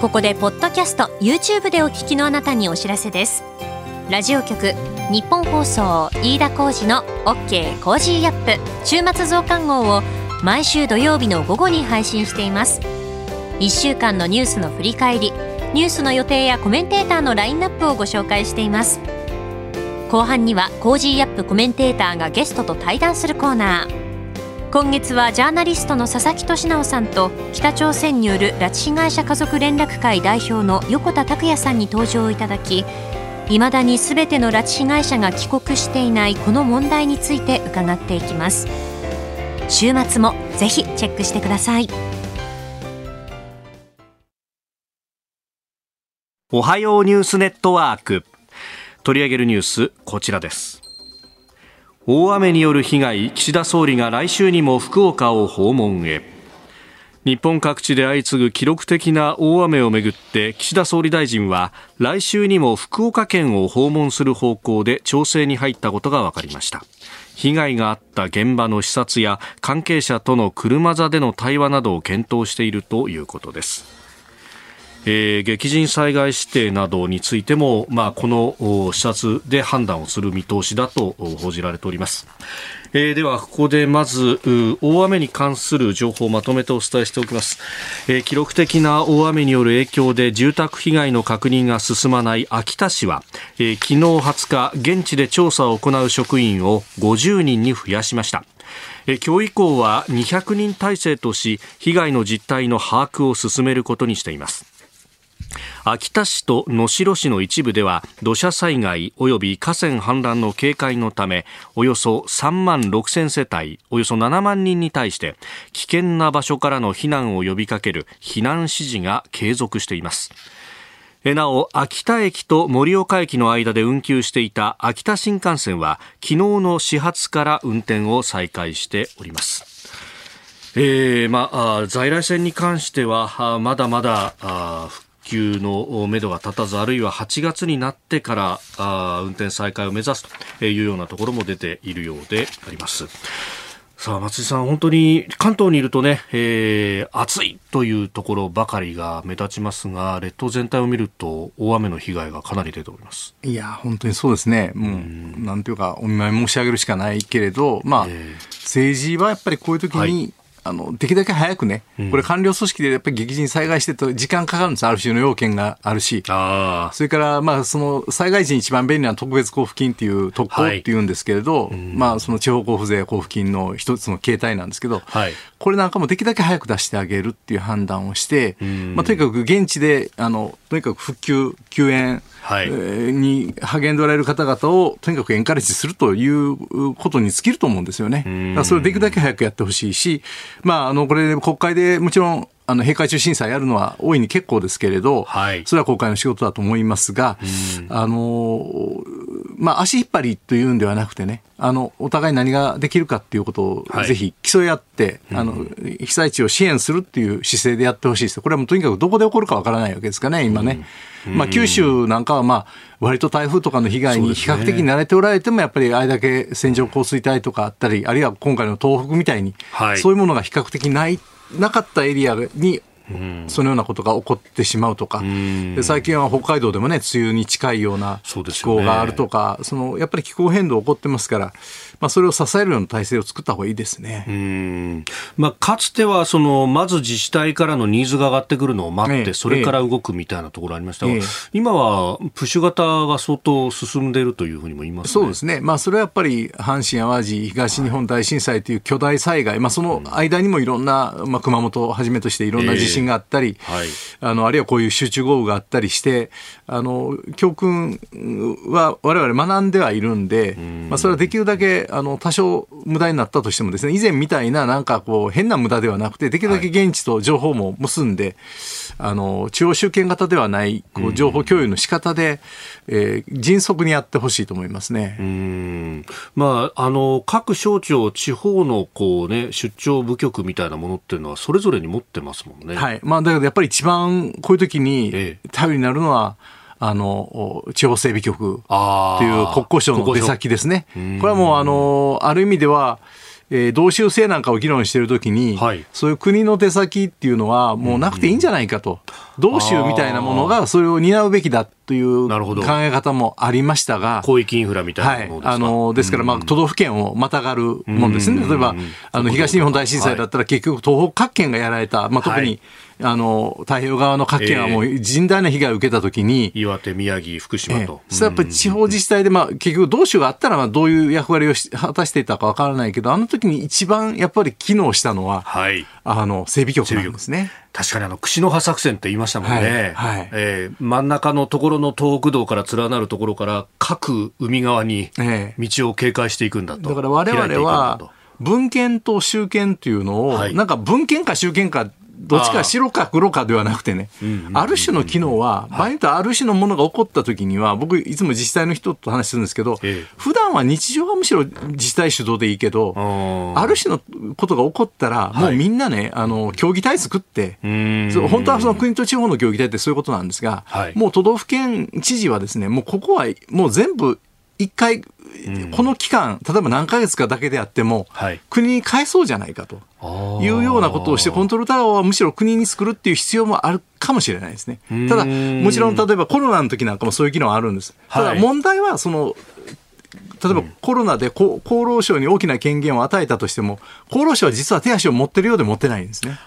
Speaker 2: ここでポッドキャスト YouTube でお聞きのあなたにお知らせです。ラジオ局日本放送飯田浩司の OK コージーアップ週末増刊号を毎週土曜日の午後に配信しています。1週間のニュースの振り返りニュースの予定やコメンテーターのラインナップをご紹介しています。後半には Cozy up! コメンテーターがゲストと対談するコーナー。今月はジャーナリストの佐々木俊尚さんと北朝鮮による拉致被害者家族連絡会代表の横田拓也さんに登場いただきいまだにすべての拉致被害者が帰国していないこの問題について伺っていきます。週末もぜひチェックしてください。
Speaker 1: おはようニュースネットワーク。取り上げるニュースこちらです。大雨による被害岸田総理が来週にも福岡を訪問へ。日本各地で相次ぐ記録的な大雨をめぐって岸田総理大臣は来週にも福岡県を訪問する方向で調整に入ったことが分かりました。被害があった現場の視察や関係者との車座での対話などを検討しているということです。えー、激甚災害指定などについても、まあ、この視察で判断をする見通しだと報じられております。えー、では、ここでまず、大雨に関する情報をまとめてお伝えしておきます、えー、記録的な大雨による影響で住宅被害の確認が進まない秋田市は、えー、昨日20日、現地で調査を行う職員を50人に増やしました。今日以降は200人体制とし被害の実態の把握を進めることにしています秋田市と能代市の一部では土砂災害及び河川氾濫の警戒のためおよそ3万6000世帯およそ7万人に対して危険な場所からの避難を呼びかける避難指示が継続しています。なお秋田駅と盛岡駅の間で運休していた秋田新幹線は昨日の始発から運転を再開しております。えーまあ、在来線に関してはまだまだ復旧のめどが立たず、あるいは8月になってからあ運転再開を目指すというようなところも出ているようであります。さあ松井さん、本当に関東にいるとね、えー、暑いというところばかりが目立ちますが、列島全体を見ると、大雨の被害がかなり出ております。
Speaker 3: いや、本当にそうですね、もう、うなんていうか、お見舞い申し上げるしかないけれど、まあ、えー、政治はやっぱりこういう時に、はいあの、できるだけ早くね、これ官僚組織でやっぱり激甚災害してると時間かかるんです。ある種の要件があるし。それから、まあ、その、災害時に一番便利な特別交付金っていう、特攻っていうんですけれど、はい、まあ、その地方交付税交付金の一つの形態なんですけど、はい、これなんかもできるだけ早く出してあげるっていう判断をして、まあ、とにかく現地で、あの、とにかく復旧、救援、はい、に励んでおられる方々をとにかくエンカレッジするということに尽きると思うんですよね。それをできるだけ早くやってほしいし、まあ、あの、これ国会でもちろんあの閉会中審査やるのは大いに結構ですけれど、はい、それは国会の仕事だと思いますが、あのまあ、足引っ張りというんではなくてね、あのお互い何ができるかっていうことをぜひ競い合って、はい、あの被災地を支援するっていう姿勢でやってほしいです。これはもうとにかくどこで起こるかわからないわけですかね、今ね。まあ、九州なんかは、まあ、割と台風とかの被害に比較的慣れておられても、やっぱりあれだけ線状降水帯とかあったり、あるいは今回の東北みたいに、そういうものが比較的ないなかったエリアにそのようなことが起こってしまうとか、で最近は北海道でもね、梅雨に近いような気候があるとか、そ、ね、のやっぱり気候変動起こってますから、まあ、それを支えるような体制を作った方がいいですね。うん。
Speaker 1: まあ、かつてはその、まず自治体からのニーズが上がってくるのを待って、ええ、それから動くみたいなところありましたが、え、今はプッシュ型が相当進んでいるというふうにも言います、ね、
Speaker 3: そうですね、まあ、それはやっぱり阪神・淡路東日本大震災という巨大災害、まあ、その間にもいろんな、まあ、熊本をはじめとしていろんな地震があったり、はい、あのあるいはこういう集中豪雨があったりして、あの教訓はわれわれ学んではいるんで、まあ、それはできるだけあの多少無駄になったとしてもですね以前みたいななんかこう変な無駄ではなくてできるだけ現地と情報も結んで、はい、あの中央集権型ではないこう情報共有の仕方で、えー、迅速にやってほしいと思いますね。うん。
Speaker 1: まあ、あの各省庁地方のこう、ね、出張部局みたいなものっていうのはそれぞれに持ってますもんね。
Speaker 3: はい。まあ、だけどやっぱり一番こういう時に頼りになるのは、ええあの、地方整備局という国交省の出先ですね。これはもう、あの、ある意味では、えー、同州制なんかを議論しているときに、はい、そういう国の手先っていうのはもうなくていいんじゃないかと、同州みたいなものがそれを担うべきだという考え方もありましたが、
Speaker 1: 広域インフラみたいなものですか、はい、あの
Speaker 3: ですから、まあ、都道府県をまたがるもんですね、例えばあの東日本大震災だったら、結局、東北各県がやられた、まあ、特に、あの太平洋側の各県はもう甚大な被害を受けたときに、
Speaker 1: えー、岩手、宮城、福島と。
Speaker 3: えー、それやっぱり地方自治体で、まあ、結局、同州があったらまあどういう役割を果たしていたかわからないけど、あの時に一番やっぱり機能したのは、はい、あの整備局なんですね。
Speaker 1: 確かにあの串の葉作戦って言いましたもんね、はいはい、えー、真ん中のところの東北道から連なるところから各海側に道を警戒していくんだと、
Speaker 3: だから我々は文献と集権というのを、はい、なんか文献か集権かどっちか白か黒かではなくてね、ある種の機能は、場合によってはある種のものが起こった時には、僕、いつも自治体の人と話するんですけど、普段は日常はむしろ自治体主導でいいけど、ある種のことが起こったら、もうみんなね、あの、協議体作って、本当はその国と地方の協議体ってそういうことなんですが、もう都道府県知事はですね、もうここはもう全部一回この期間、例えば何ヶ月かだけであっても、はい、国に返そうじゃないかというようなことをして、コントロールタワーはむしろ国に作るっていう必要もあるかもしれないですね。ただ、もちろん例えばコロナの時なんかもそういう機能あるんです。ただ問題は、その、例えばコロナで厚労省に大きな権限を与えたとしても、厚労省は実は手足を持ってるようで持ってないんですね。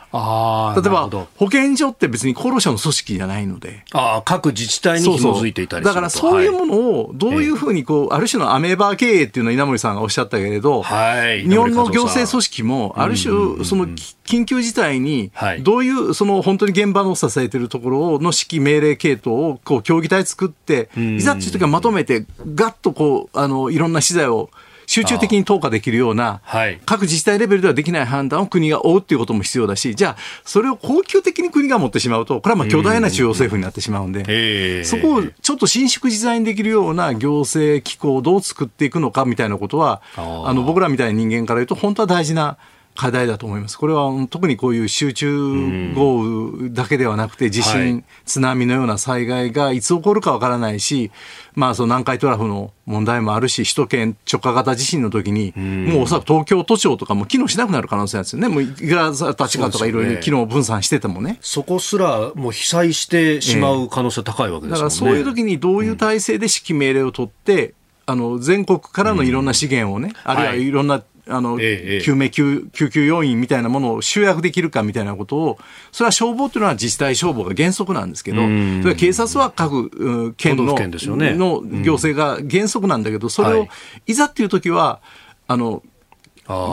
Speaker 3: 例えば保健所って別に厚労省の組織じゃないので。
Speaker 1: あ各自治体に紐づいていたり
Speaker 3: だからそういうものをどういうふうにこう、ある種のアメーバー経営っていうのを稲森さんがおっしゃったけれど、はい、日本の行政組織もある種その緊急事態にどういうその本当に現場の支えているところの指揮命令系統をこう協議体作っていざっていう時はまとめてガッとこうあのいろんな資材を集中的に投下できるような、各自治体レベルではできない判断を国が負うっていうことも必要だし、じゃあ、それを恒久的に国が持ってしまうと、これはまあ巨大な中央政府になってしまうんで、そこをちょっと伸縮自在にできるような行政機構をどう作っていくのかみたいなことは、あの僕らみたいな人間から言うと、本当は大事な課題だと思います。これは特にこういう集中豪雨だけではなくて、地震、はい、津波のような災害がいつ起こるかわからないし、まあその南海トラフの問題もあるし、首都圏直下型地震の時に、もうおそらく東京都庁とかも機能しなくなる可能性なんですよね。もういくら立川とかいろいろ機能分散しててもね。
Speaker 1: そこすらもう被災してしまう可能性高いわけですもんね。だから
Speaker 3: そういう時にどういう体制で指揮命令を取って、あの全国からのいろんな資源をね、あるいはいろんなあの、ええ、救命救救急要員みたいなものを集約できるかみたいなことを、それは消防というのは自治体消防が原則なんですけど、それは警察は各県の県、ね、の行政が原則なんだけど、それをいざっていう時は、あの、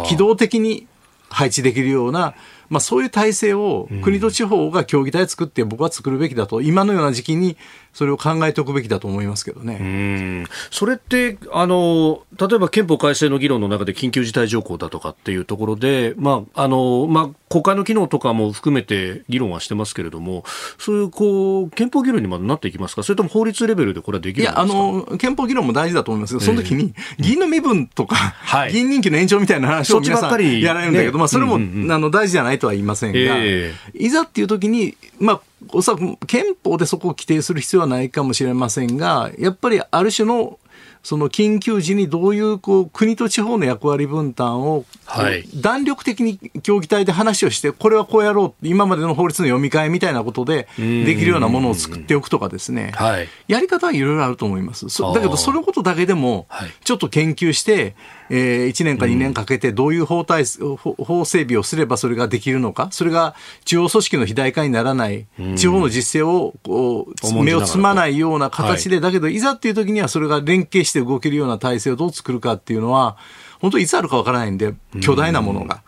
Speaker 3: 機動的に配置できるような、まあ、そういう体制を国と地方が協議体作って僕は作るべきだと、今のような時期にそれを考えておくべきだと思いますけどね。
Speaker 1: それってあの、例えば憲法改正の議論の中で緊急事態条項だとかっていうところで、まああのまあ、国会の機能とかも含めて議論はしてますけれども、そういうこう憲法議論にまでなっていきますか、それとも法律レベルでこれはできるいやあの
Speaker 3: 憲法議論も大事だと思いますけど、その時に議員の身分とか、はい、議員任期の延長みたいな話を皆さんやられるんだけど、ね、まあ、それも、うんうん、あの大事じゃないとは言いませんが、えー、いざっていう時に、まあ、おそらく憲法でそこを規定する必要はないかもしれませんが、やっぱりある種のその緊急時にどういうこう国と地方の役割分担を弾力的に協議体で話をして、これはこうやろう、今までの法律の読み替えみたいなことでできるようなものを作っておくとかですね、やり方はいろいろあると思います。だけど、そのことだけでも、ちょっと研究して、えー、1年か2年かけてどういう法体法整備をすればそれができるのか、それが地方組織の肥大化にならない、地方の実勢をこう目をつまないような形で、だけどいざっていう時にはそれが連携して動けるような体制をどう作るかっていうのは、本当いつあるかわからないんで、巨大なものが。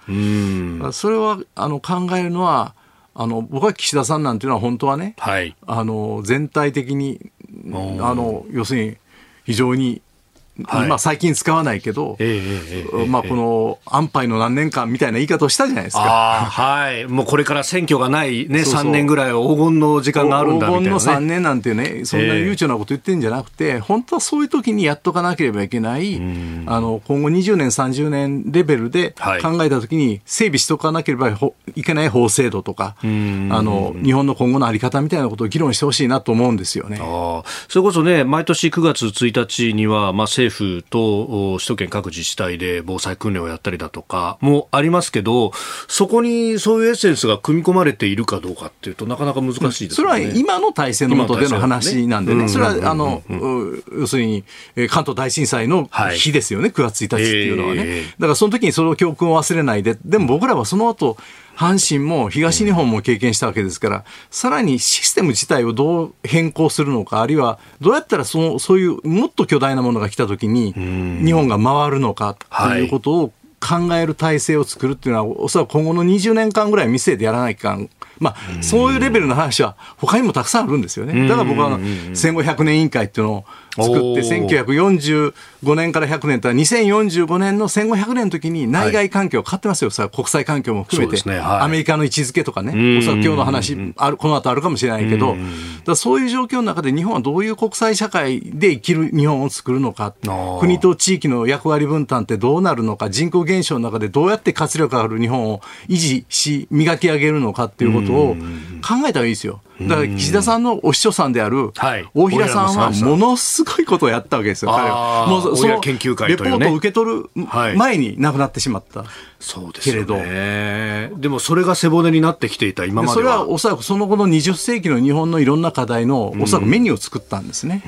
Speaker 3: それはあの考えるのは、あの僕は岸田さんなんていうのは本当はね、はい、あの全体的にあの要するに非常にはい、まあ最近使わないけど、えーえー、まあこの安牌の何年間みたいな言い方をしたじゃないですか。
Speaker 1: はい。もうこれから選挙がないね、そうそう。3年ぐらい黄金の時間があるんだみたいな、ね、
Speaker 3: 黄金の3年なんてね、そんな悠長なこと言ってるんじゃなくて、えー、本当はそういう時にやっとかなければいけない、あの、今後20年、30年レベルで考えた時に整備しておかなければいけない法制度とか、あの、日本の今後のあり方みたいなことを議論してほしいなと思うんですよね。
Speaker 1: あそれこそね、毎年9月1日には、まあ政府と首都圏各自治体で防災訓練をやったりだとかもありますけど、そこにそういうエッセンスが組み込まれているかどうかっていうとなかなか難しいですね、
Speaker 3: それは今の体制の下での話なんでね、それはあの、要するに関東大震災の日ですよね、はい、9月1日っていうのはね。えー、だからその時にその教訓を忘れないで、でも僕らはその後阪神も東日本も経験したわけですから、さらにシステム自体をどう変更するのか、あるいはどうやったらそのそういうもっと巨大なものが来たときに、日本が回るのかということを考える体制を作るっていうのは、おそらく今後の20年間ぐらい見据えてやらないかん。まあ、そういうレベルの話は他にもたくさんあるんですよね。だから僕は戦後100年委員会っていうのを作って、1945年から100年とは2045年の戦後100年の時に内外環境変わってますよ、さ国際環境も含めて、ね。はい、アメリカの位置づけとかね、おそらく今日の話ある、この後あるかもしれないけど、だそういう状況の中で日本はどういう国際社会で生きる日本を作るのか、国と地域の役割分担ってどうなるのか、人口減少の中でどうやって活力ある日本を維持し、磨き上げるのかっていうことを考えたらいいですよ。だから岸田さんのお師匠さんである大平さんはものすごいことをやったわけですよ、彼は。もうその研究会レポートを受け取る前に亡くなってしまった。
Speaker 1: そうですけれど。でもそれが背骨になってきていた今まで
Speaker 3: それはおそらくその後の20世紀の日本のいろんな課題のおそらくメニューを作ったんですね。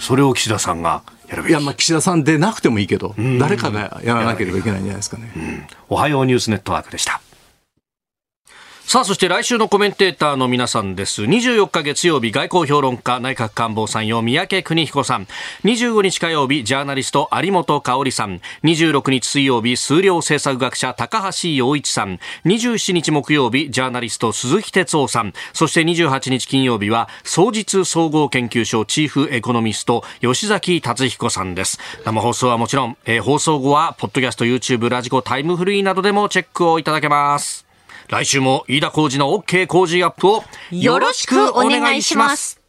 Speaker 1: それを岸田さんが
Speaker 3: いや、まあ岸田さんでなくてもいいけど、誰かがやらなければいけないんじゃないですかね。
Speaker 1: おはようニュースネットワークでした。さあ、そして来週のコメンテーターの皆さんです。24日月曜日、外交評論家、内閣官房参与、三宅邦彦さん。25日火曜日、ジャーナリスト、有本香里さん。26日水曜日、数量政策学者、高橋洋一さん。27日木曜日、ジャーナリスト、鈴木哲夫さん。そして28日金曜日は、総実総合研究所チーフエコノミスト、吉崎達彦さんです。生放送はもちろん、えー、放送後は、ポッドキャスト、YouTube、ラジコ、タイムフリーなどでもチェックをいただけます。来週も飯田浩二の OK 工事アップをよろしくお願いします。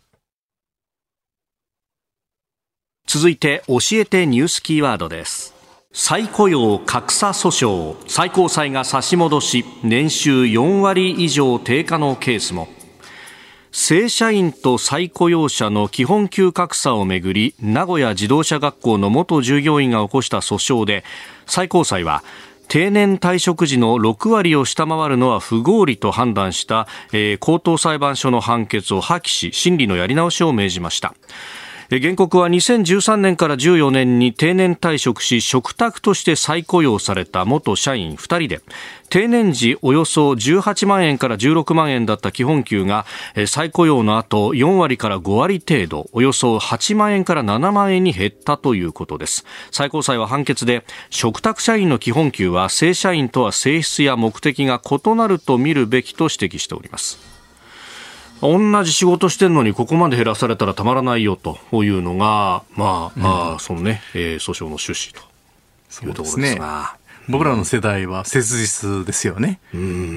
Speaker 1: 続いて教えてニュースキーワードです。再雇用格差訴訟、最高裁が差し戻し、年収4割以上低下のケースも。正社員と再雇用者の基本給格差をめぐり名古屋自動車学校の元従業員が起こした訴訟で最高裁は定年退職時の6割を下回るのは不合理と判断した、えー、高等裁判所の判決を破棄し審理のやり直しを命じました。原告は2013年から14年に定年退職し嘱託として再雇用された元社員2人で定年時およそ18万円から16万円だった基本給が再雇用の後4割から5割程度およそ8万円から7万円に減ったということです。最高裁は判決で嘱託社員の基本給は正社員とは性質や目的が異なると見るべきと指摘しております。同じ仕事してるのにここまで減らされたらたまらないよというのが、まあ、うん、そのね、えー、訴訟の趣旨というところですが。
Speaker 3: 僕らの世代は切実ですよね。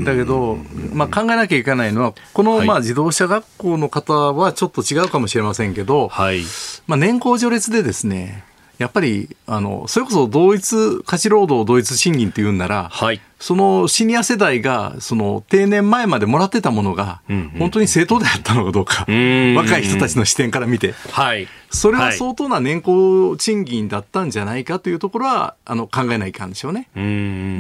Speaker 3: だけど、まあ、考えなきゃいけないのは、このまあ自動車学校の方はちょっと違うかもしれませんけど、はい、まあ、年功序列でですね、やっぱりあのそれこそ同一価値労働同一賃金っていうんなら、はい、そのシニア世代がその定年前までもらってたものが、本当に正当であったのかどうか、若い人たちの視点から見て、はい、それは相当な年功賃金だったんじゃないかというところはあの考えないかんでしょうね。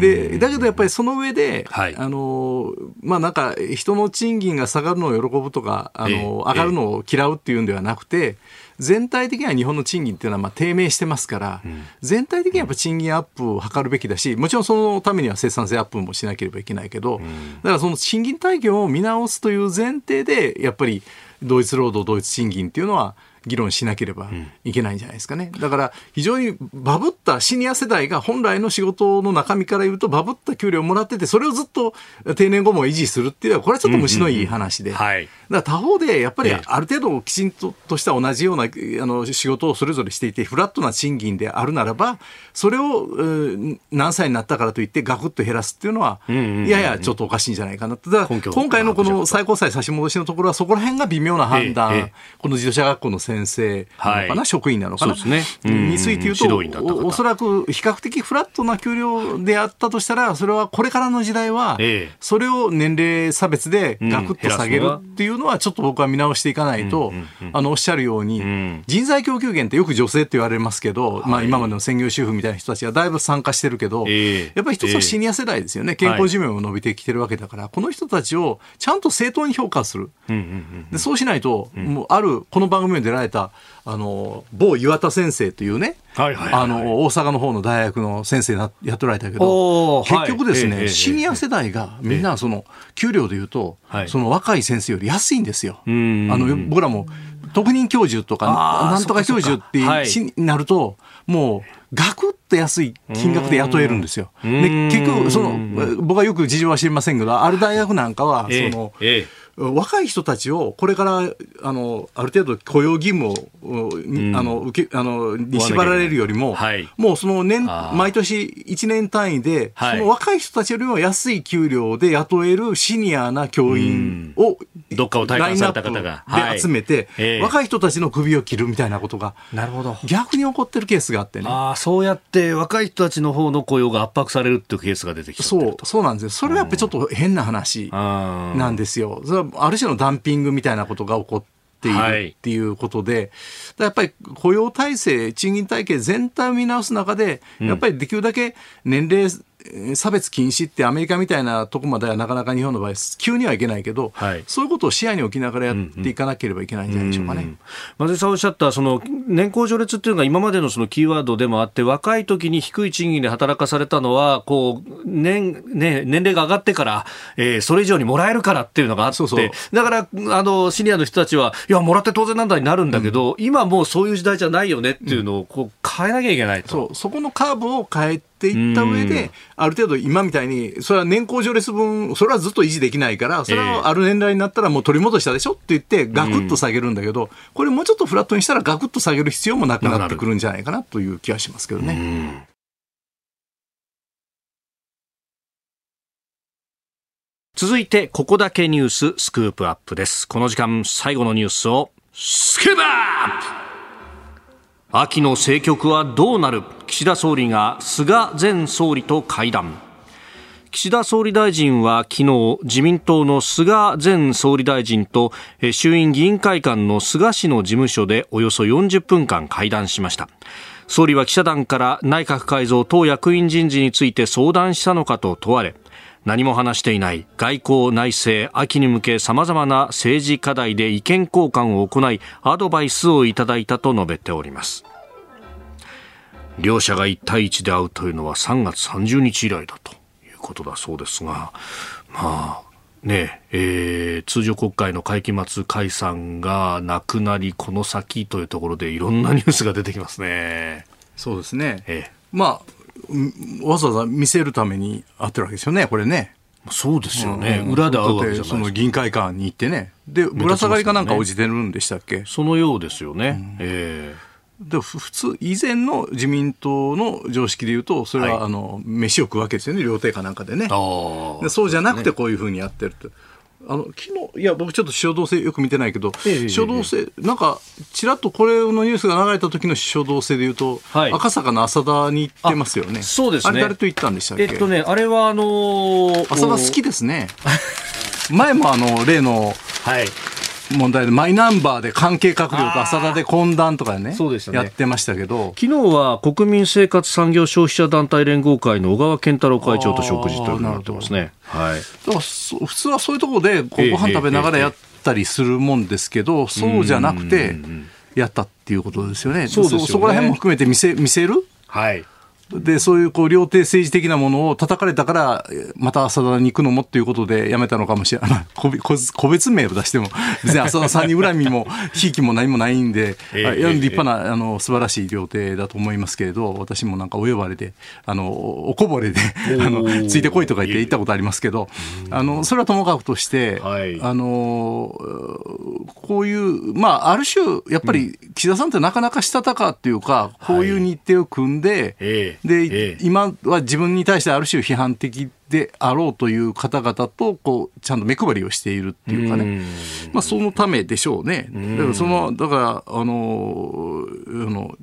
Speaker 3: でだけどやっぱりその上で、はい、あのまあなんか人の賃金が下がるのを喜ぶとかあの、上がるのを嫌うっていうんではなくて、全体的には日本の賃金っていうのはまあ低迷してますから、うん、全体的にはやっぱ賃金アップを図るべきだし、もちろんそのためには生産性アップもしなければいけないけど、うん、だからその賃金体系を見直すという前提で、やっぱり同一労働同一賃金っていうのは、議論しなければいけないんじゃないですかね。だから非常にバブったシニア世代が本来の仕事の中身から言うとバブった給料をもらっててそれをずっと定年後も維持するっていうのはこれはちょっと虫のいい話で。だから他方でやっぱりある程度きちんととした同じようなあの仕事をそれぞれしていてフラットな賃金であるならばそれを何歳になったからといってガクッと減らすっていうのはややちょっとおかしいんじゃないかなと。だから今回のこの最高裁差し戻しのところはそこら辺が微妙な判断、この自動車学校の先生なのかな、はい、職員なのかな、そうですね、について言うとお、おそらく比較的フラットな給料であったとしたら、それはこれからの時代は、それを年齢差別でガクッと下げるっていうのは、ちょっと僕は見直していかないと、あのおっしゃるように、人材供給源ってよく女性って言われますけど、まあ、今までの専業主婦みたいな人たちがだいぶ参加してるけど、やっぱり一つはシニア世代ですよね、健康寿命も伸びてきてるわけだから、この人たちをちゃんと正当に評価する、でそうしないと、もうあるこの番組に出られたあの某岩田先生というね、はいはいあの大阪の方の大学の先生やっておられたけど結局ですね、はい、シニア世代がみんなその給料でいうと、その若い先生より安いんですよ。あの僕らも特任教授とかなんとか教授ってなるともうガクッと安い金額で雇えるんですよ。で結局その僕はよく事情は知りませんけどある大学なんかはその、えーえ。ー若い人たちをこれからあのある程度雇用義務を、うん、あの受けあのに縛られるよりも、はい、もうその年毎年1年単位で、はい、その若い人たちよりも安い給料で雇えるシニアな教員を、
Speaker 1: うん、どっかを体感された方が。
Speaker 3: で集めて、はい、若い人たちの首を切るみたいなことが
Speaker 1: なるほど。
Speaker 3: 逆に起こってるケースがあってね。
Speaker 1: あそうやって若い人たちの方の雇用が圧迫されるっていうケースが出てき
Speaker 3: そうそうなんです。よそれはやっぱりちょっと変な話なんですよ。それはある種のダンピングみたいなことが起こっているっていうことで、やっぱり雇用体制、賃金体系全体を見直す中で、やっぱりできるだけ年齢差別禁止ってアメリカみたいなとこまではなかなか日本の場合、急にはいけないけど、はい、そういうことを視野に置きながらやっていかなければいけないんじゃないでしょうかね。
Speaker 1: 松井さんおっしゃったその年功序列っていうのが今までのそのキーワードでもあって若い時に低い賃金で働かされたのはこう年,、ね、年齢が上がってから、えー、それ以上にもらえるからっていうのがあってそうそう。だからあのシニアの人たちはいやもらって当然なんだになるんだけど、うん、今もうそういう時代じゃないよねっていうのをこう変えなきゃいけないと。
Speaker 3: そう。そこのカーブを変えっていった上で、ある程度今みたいに、それは年功序列分、それはずっと維持できないから、それはある年代になったらもう取り戻したでしょって言って、ガクッと下げるんだけど、これもうちょっとフラットにしたらガクッと下げる必要もなくなってくるんじゃないかなという気はしますけどね。
Speaker 1: 続いて、ここだけニューススクープアップです。この時間、最後のニュースを、スクープアップ秋の政局はどうなる？岸田総理が菅前総理と会談。岸田総理大臣は昨日自民党の菅前総理大臣と衆院議員会館の菅氏の事務所でおよそ40分間会談しました。総理は記者団から内閣改造党役員人事について相談したのかと問われ何も話していない外交内政秋に向け様々な政治課題で意見交換を行いアドバイスをいただいたと述べております。両者が1対1で会うというのは3月30日以来だということだそうですがまあねえー、通常国会の会期末解散がなくなりこの先というところでいろんなニュースが出てきますね。
Speaker 3: そうですね、ええ、まあわざわざ見せるために会ってるわけですよね、これね。
Speaker 1: そうですよね、うん、裏で会うわけじゃ
Speaker 3: その議員会館に行ってね、で、ぶら下がりかなんか応じてるんでしたっけ、
Speaker 1: そのようですよね。うん、え
Speaker 3: ーで普通、以前の自民党の常識でいうと、それは、はい、あの飯を食うわけですよね、料亭かなんかでね。でそうじゃなくて、こういうふうにやってると。あの昨日いや僕ちょっと書道性よく見てないけど、ええ、書道性、なんかちらっとこれのニュースが流れた時の書道性でいうと、はい、赤坂の浅田に行ってますよね。
Speaker 1: そうですね。
Speaker 3: あれ誰と行ったんでしたっけ？
Speaker 1: えっとねあれはあのー、
Speaker 3: 浅田好きですね。前もあの例の、はい、問題でマイナンバーで関係閣僚と浅田で懇談とかねそうでしたね。やってましたけど。
Speaker 1: 昨日は国民生活産業消費者団体連合会の小川健太郎会長と食事というのになってますね。はい、
Speaker 3: だから普通はそういうところでご飯食べながらやったりするもんですけど、そうじゃなくてやったっていうことですよね。そそこら辺も含めて見せ見せる、はい、で、そういうこう、料亭政治的なものを叩かれたから、また浅田に行くのもっていうことでやめたのかもしれない。個別名を出しても、別に浅田さんに恨みも、ひいきも何もないんで、えー、立派な、あの、素晴らしい料亭だと思いますけれど、私もなんかお呼ばれで、あの、おこぼれで、あの、ついてこいとか言って行ったことありますけど、あの、それはともかくとして、はい、あの、こういう、まあ、ある種、やっぱり、岸田さんってなかなかしたたかっていうか、こういう日程を組んで、はいえ。ーで、ええ、今は自分に対してある種批判的であろうという方々とこうちゃんと目配りをしているっていうかね、まあ、そのためでしょうね。だからそのだからあのあの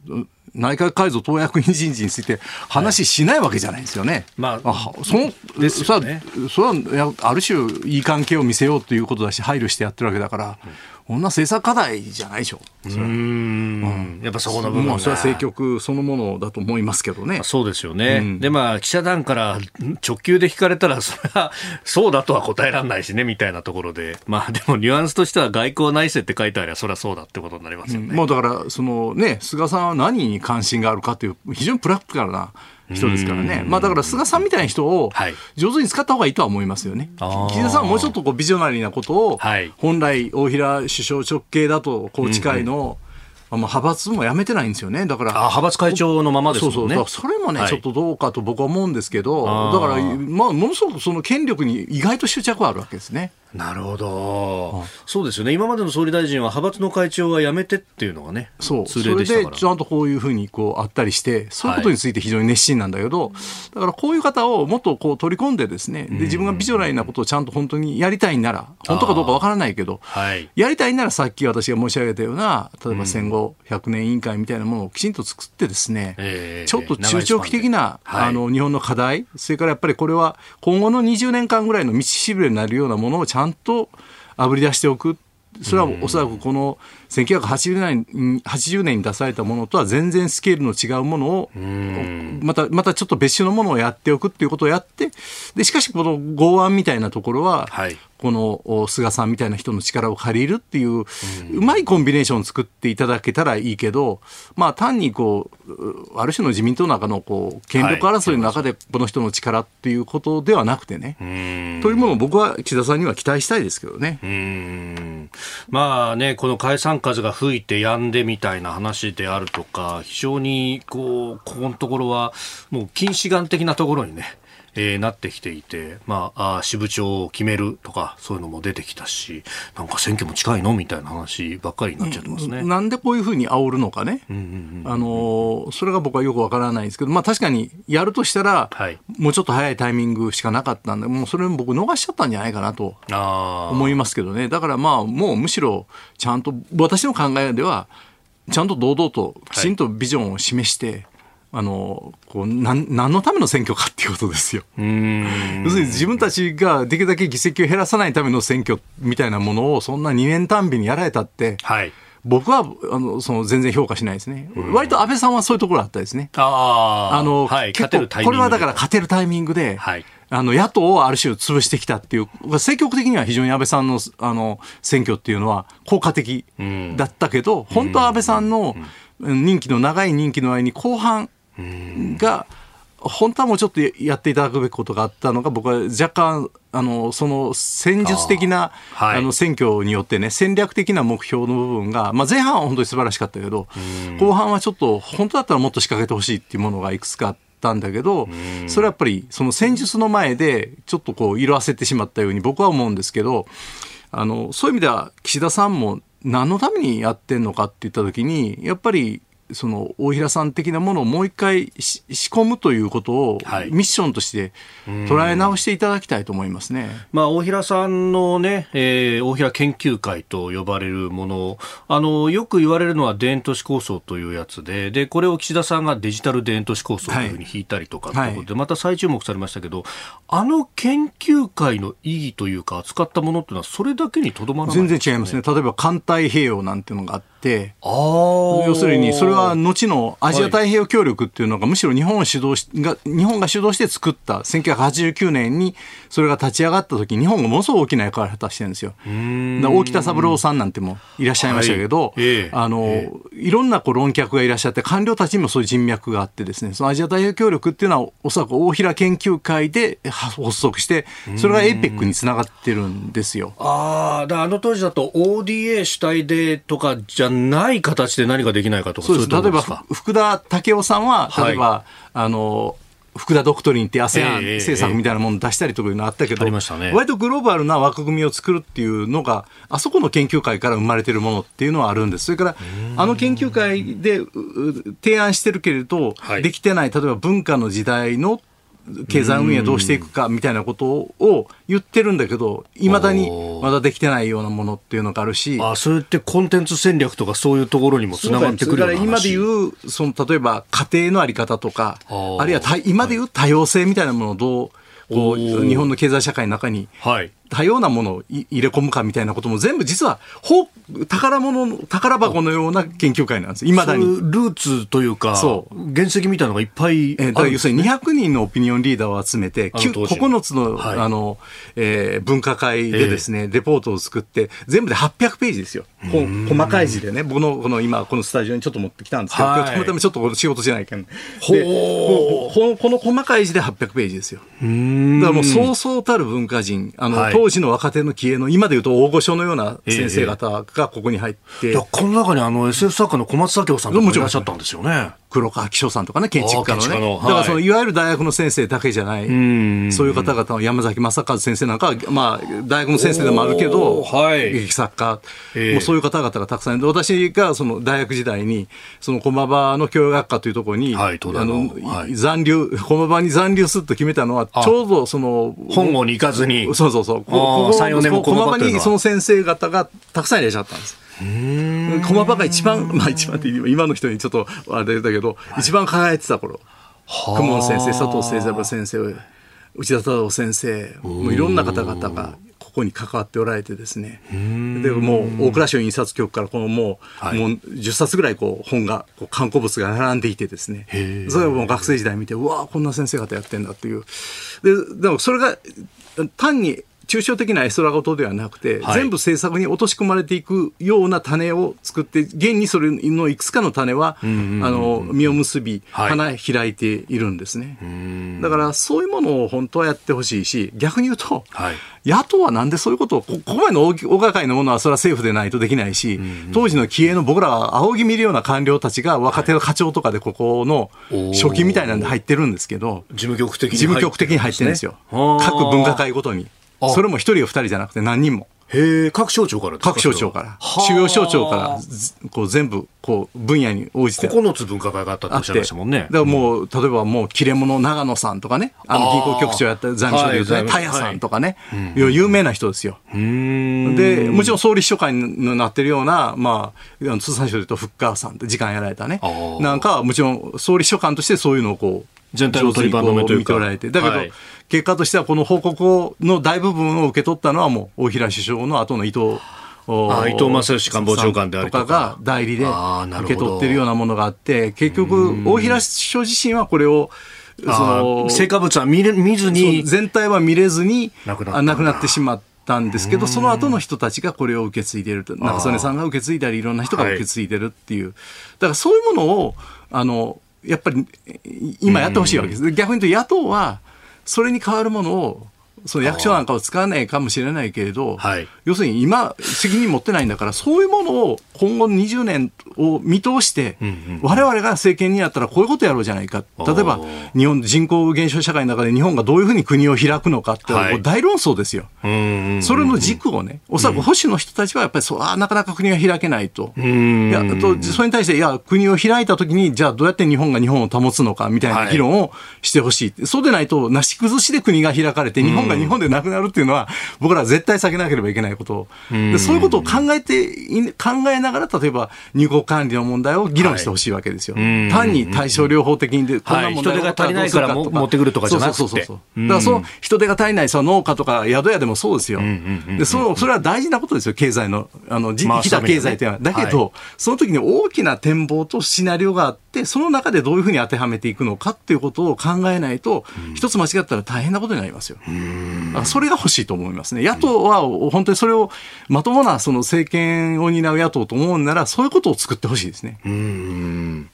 Speaker 3: 内閣改造党役員人事について話しないわけじゃないですよね。はい、まあ、あそのですよね、それはある種いい関係を見せようということだし配慮してやってるわけだから。うんこんな政策課題じゃないでしょ。う
Speaker 1: ん、やっぱそこの部分
Speaker 3: が。それは政局そのものだと思いますけどね。
Speaker 1: そうですよね。うん、で、まあ、記者団から直球で聞かれたら、それは、そうだとは答えられないしね、みたいなところで。まあ、でもニュアンスとしては外交内政って書いてあれば、それはそうだってことになりますよね。うん、
Speaker 3: もうだから、そのね、菅さんは何に関心があるかという、非常にプラクティカルな、人ですからね。まあだから菅さんみたいな人を上手に使った方がいいとは思いますよね。岸田さんはもうちょっとこうビジョナリーなことを、本来大平首相直系だと宏池会の、まあ、派閥もやめてないんですよね。だから。
Speaker 1: 派閥会長のままですね。そう
Speaker 3: そう。それもね、はい、ちょっとどうかと僕は思うんですけど、だから、まあ、ものすごくその権力に意外と執着はあるわけですね。
Speaker 1: なるほど、そうですよね、今までの総理大臣は派閥の会長は辞めてっていうのがね、
Speaker 3: そう。それでちゃんとこういうふうにこうあったりして、そういうことについて非常に熱心なんだけど、はい、だからこういう方をもっとこう取り込んで、ですねで自分がビジョナリーなことをちゃんと本当にやりたいなら、本当かどうかわからないけど、はい、やりたいならさっき私が申し上げたような、例えば戦後100年委員会みたいなものをきちんと作って、ですね、えー、ちょっと中長期的な、はい、あの日本の課題、それからやっぱりこれは今後の20年間ぐらいの道しるべになるようなものをちゃんとあぶり出しておく。それはおそらくこの1980年 ,80 年に出されたものとは全然スケールの違うものを、また、またちょっと別種のものをやっておくっていうことをやって、で、しかしこの剛腕みたいなところは、はい、この菅さんみたいな人の力を借りるっていう、うまいコンビネーションを作っていただけたらいいけど、まあ単にこう、ある種の自民党の中のこう、権力争いの中でこの人の力っていうことではなくてね、はい、というものを僕は岸田さんには期待したいですけどね。
Speaker 1: まあね、この解散風が吹いて止んでみたいな話であるとか、非常にこう、ここのところはもう近視眼的なところにね、えー、なってきていて、まあ、あ支部長を決めるとか、そういうのも出てきたし、なんか選挙も近いのみたいな話ばっかりになっちゃってますね。
Speaker 3: なんでこういうふうに煽るのかね。あの、それが僕はよくわからないんですけど、まあ確かにやるとしたら、はい、もうちょっと早いタイミングしかなかったんで、もうそれも僕逃しちゃったんじゃないかなと思いますけどね。だからまあ、もうむしろ、ちゃんと、私の考えでは、ちゃんと堂々ときちんとビジョンを示して、はいあのこう何何のための選挙かっていうことですよ。要するに自分たちができるだけ議席を減らさないための選挙みたいなものをそんな2年単位にやられたって、はい、僕はあのその全然評価しないですね。割と安倍さんはそういうところあったですね。ああの、はい、結構これはだから勝てるタイミングで、はい、あの野党をある種潰してきたっていう、積極的には非常に安倍さんのあの選挙っていうのは効果的だったけど、本当は安倍さんの任期の長い任期の間に後半、が、本当はもうちょっとやっていただくべきことがあったのが、僕は若干、あの、その戦術的な、あはい、あの、選挙によってね、戦略的な目標の部分が、まあ前半は本当に素晴らしかったけど、後半はちょっと、本当だったらもっと仕掛けてほしいっていうものがいくつかあったんだけど、それはやっぱり、その戦術の前で、ちょっとこう、色あせてしまったように僕は思うんですけど、あの、そういう意味では、岸田さんも何のためにやってんのかって言ったときに、やっぱり、その大平さん的なものをもう一回仕込むということをミッションとして捉え直していただきたいと思いますね、
Speaker 1: まあ、大平さんのね、えー、大平研究会と呼ばれるものあのよく言われるのは田園都市構想というやつででこれを岸田さんがデジタル田園都市構想というふうに引いたりとかということで、また再注目されましたけどあの研究会の意義というか扱ったものというのはそれだけにとどまらない、
Speaker 3: ね、全然違いますね。例えば環太平洋なんていうのがあって要するにそれは後のアジア太平洋協力っていうのが、むしろ日本を主導しが日本が主導して作った1989年にそれが立ち上がった時日本がものすごく大きな役割を果たしてるんですよ。大北三郎さんなんてもいらっしゃいましたけど、はい。えあの、えいろんなこう論客がいらっしゃって官僚たちにもそういう人脈があってですねそのアジア太平洋協力っていうのはおそらく大平研究会で発足してそれが APEC につながってるんですよ。
Speaker 1: あああの当時だと ODA 主体でとかじゃない形で何かできないかとか
Speaker 3: そうです。例えば福田武雄さんは例えば、はい、あの福田ドクトリンって ASEAN 政策みたいなものを出したりとかいうのあったけど、ね、割とグローバルな枠組みを作るっていうのが、あそこの研究会から生まれてるものっていうのはあるんです。それから、あの研究会で提案してるけれど、できてない、例えば文化の時代の経済運営どうしていくかみたいなことを言ってるんだけど、いまだにまだできてないようなものっていうのがあるし。
Speaker 1: あそれってコンテンツ戦略とかそういうところにもつながってくるような
Speaker 3: 今で言う、その例えば家庭のあり方とか、あるいは今で言う多様性みたいなものをどう、こう日本の経済社会の中に多様なものを入れ込むかみたいなことも全部実は宝物宝箱のような研究会なんです。いまだに。ル
Speaker 1: ーツというかそう。原石みたいなのがいっぱい
Speaker 3: えー、だ要するに200人のオピニオンリーダーを集めて9つの,、はい、あのえー、分科会でですね、えー、レポートを作って全部で800ページですよ。細かい字でね。僕のこの今このスタジオにちょっと持ってきたんですけど、はい、たまたまちょっと仕事しないけん。でこのこの細かい字で800ページですよ。だからもうそうそうたる文化人あの、はい、当時の若手の気鋭の今でいうと大御所のような先生方がここに入って、
Speaker 1: えー、この中にあの SF 作家の小松左京さんもいらっしゃったんですよね
Speaker 3: 黒川紀章さんとかね、建築家のね。のはい、だからその、いわゆる大学の先生だけじゃない、そういう方々の山崎正和先生なんかは、まあ、大学の先生でもあるけど、はい、劇作家、えー、もうそういう方々がたくさんいる。私がその大学時代に、その駒場の教養学科というところに、はい、あの、はい、残留、駒場に残留すると決めたのは、ちょうどその、
Speaker 1: 本郷に行かずに。
Speaker 3: そうそうそう。ここ3、4年も駒場にその先生方がたくさんいらっしゃったんです。駒場が一番、まあ一番って今の人にちょっとあれだけど、はい、一番輝いてた頃。公文先生、佐藤清三郎先生、内田太郎先生、もういろんな方々がここに関わっておられてですね。でもう大蔵省印刷局からこのもうはい、もう10冊ぐらいこう本がこう観光物が並んでいてですね。それをもう学生時代見てうわこんな先生方やってんだっていう。ででもそれが単に抽象的な絵空事ではなくて、はい、全部制作に落とし込まれていくような種を作って、現にそれのいくつかの種は、あの、実を結び、花開いているんですね。だから、そういうものを本当はやってほしいし、逆に言うと、はい、野党はなんでそういうことを、ここまでの大掛かりなものはそれは政府でないとできないし、当時の気鋭の僕らは仰ぎ見るような官僚たちが若手の課長とかでここの初期みたいなんで入ってるんですけど、
Speaker 1: 事務局的に、
Speaker 3: 事務局的に入ってるんですよ。各分科会ごとに。それも一人や二人じゃなくて何人も。
Speaker 1: へえ、各省庁から
Speaker 3: 各省庁から。主要省庁から、こう全部、こう、分野に応じて。
Speaker 1: 9つ分科会があったっておっしゃいましたもんね。
Speaker 3: だからもう、うん、例えばもう、切れ者長野さんとかね、あの、銀行局長やった財務省でいうとね、田谷さんとかね、はい、有名な人ですよ。で、もちろん総理秘書官になってるような、まあ、通産省で言うと、福川さんって時間やられたね。なんかは、もちろん総理秘書官としてそういうのをこう、
Speaker 1: 全体を取りまとめというか。
Speaker 3: だけど、はい、結果としてはこの報告の大部分を受け取ったのはもう大平首相の後の伊藤
Speaker 1: あ伊藤正義官房長官であ
Speaker 3: りとか。が代理で受け取ってるようなものがあって結局大平首相自身はこれを
Speaker 1: その成果物は見れ見ずに
Speaker 3: 全体は見れずに亡くなってしまったんですけどその後の人たちがこれを受け継いでると中曽根さんが受け継いだりいろんな人が受け継いでるっていう、だからそういうものをあのやっぱり今やってほしいわけです。逆に言うと野党はそれに代わるものをその役所なんかを使わないかもしれないけれど、はい、要するに今、責任持ってないんだから、そういうものを今後20年を見通して、われわれが政権になったらこういうことやろうじゃないか、例えば日本人口減少社会の中で日本がどういうふうに国を開くのかって、はい、大論争ですよ。それの軸をね、おそらく保守の人たちはやっぱりそうあなかなか国が開けないと。いやとそれに対して、いや、国を開いたときに、じゃあどうやって日本が日本を保つのかみたいな議論をしてほしい、はい、そうでないと、なし崩しで国が開かれて、日本が日本でなくなるっていうのは、僕らは絶対避けなければいけないこと。でそういうことを考えて考えながら、例えば入国管理の問題を議論してほしいわけですよ。はい、単に対症療法的にで、
Speaker 1: こんな問題が足りないから持ってくるとかじゃなくて。そうそうそう
Speaker 3: だからその人手が足りないその農家とか宿屋でもそうですよ。でそのそれは大事なことですよ、経済の、あの、生きた経済というのは。だけど、はい、その時に大きな展望とシナリオがあって、その中でどういうふうに当てはめていくのかっていうことを考えないと、一つ間違ったら大変なことになりますよ。それが欲しいと思いますね。野党は本当にそれをまともなその政権を担う野党と思うなら、そういうことを作ってほしいですね。うん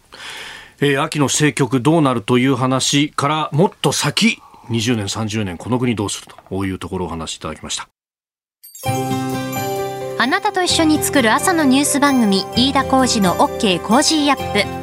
Speaker 1: えー、秋の政局どうなるという話からもっと先20年30年この国どうするというところをお話しいただきました
Speaker 2: あなたと一緒に作る朝のニュース番組飯田浩二の OK コージーアップ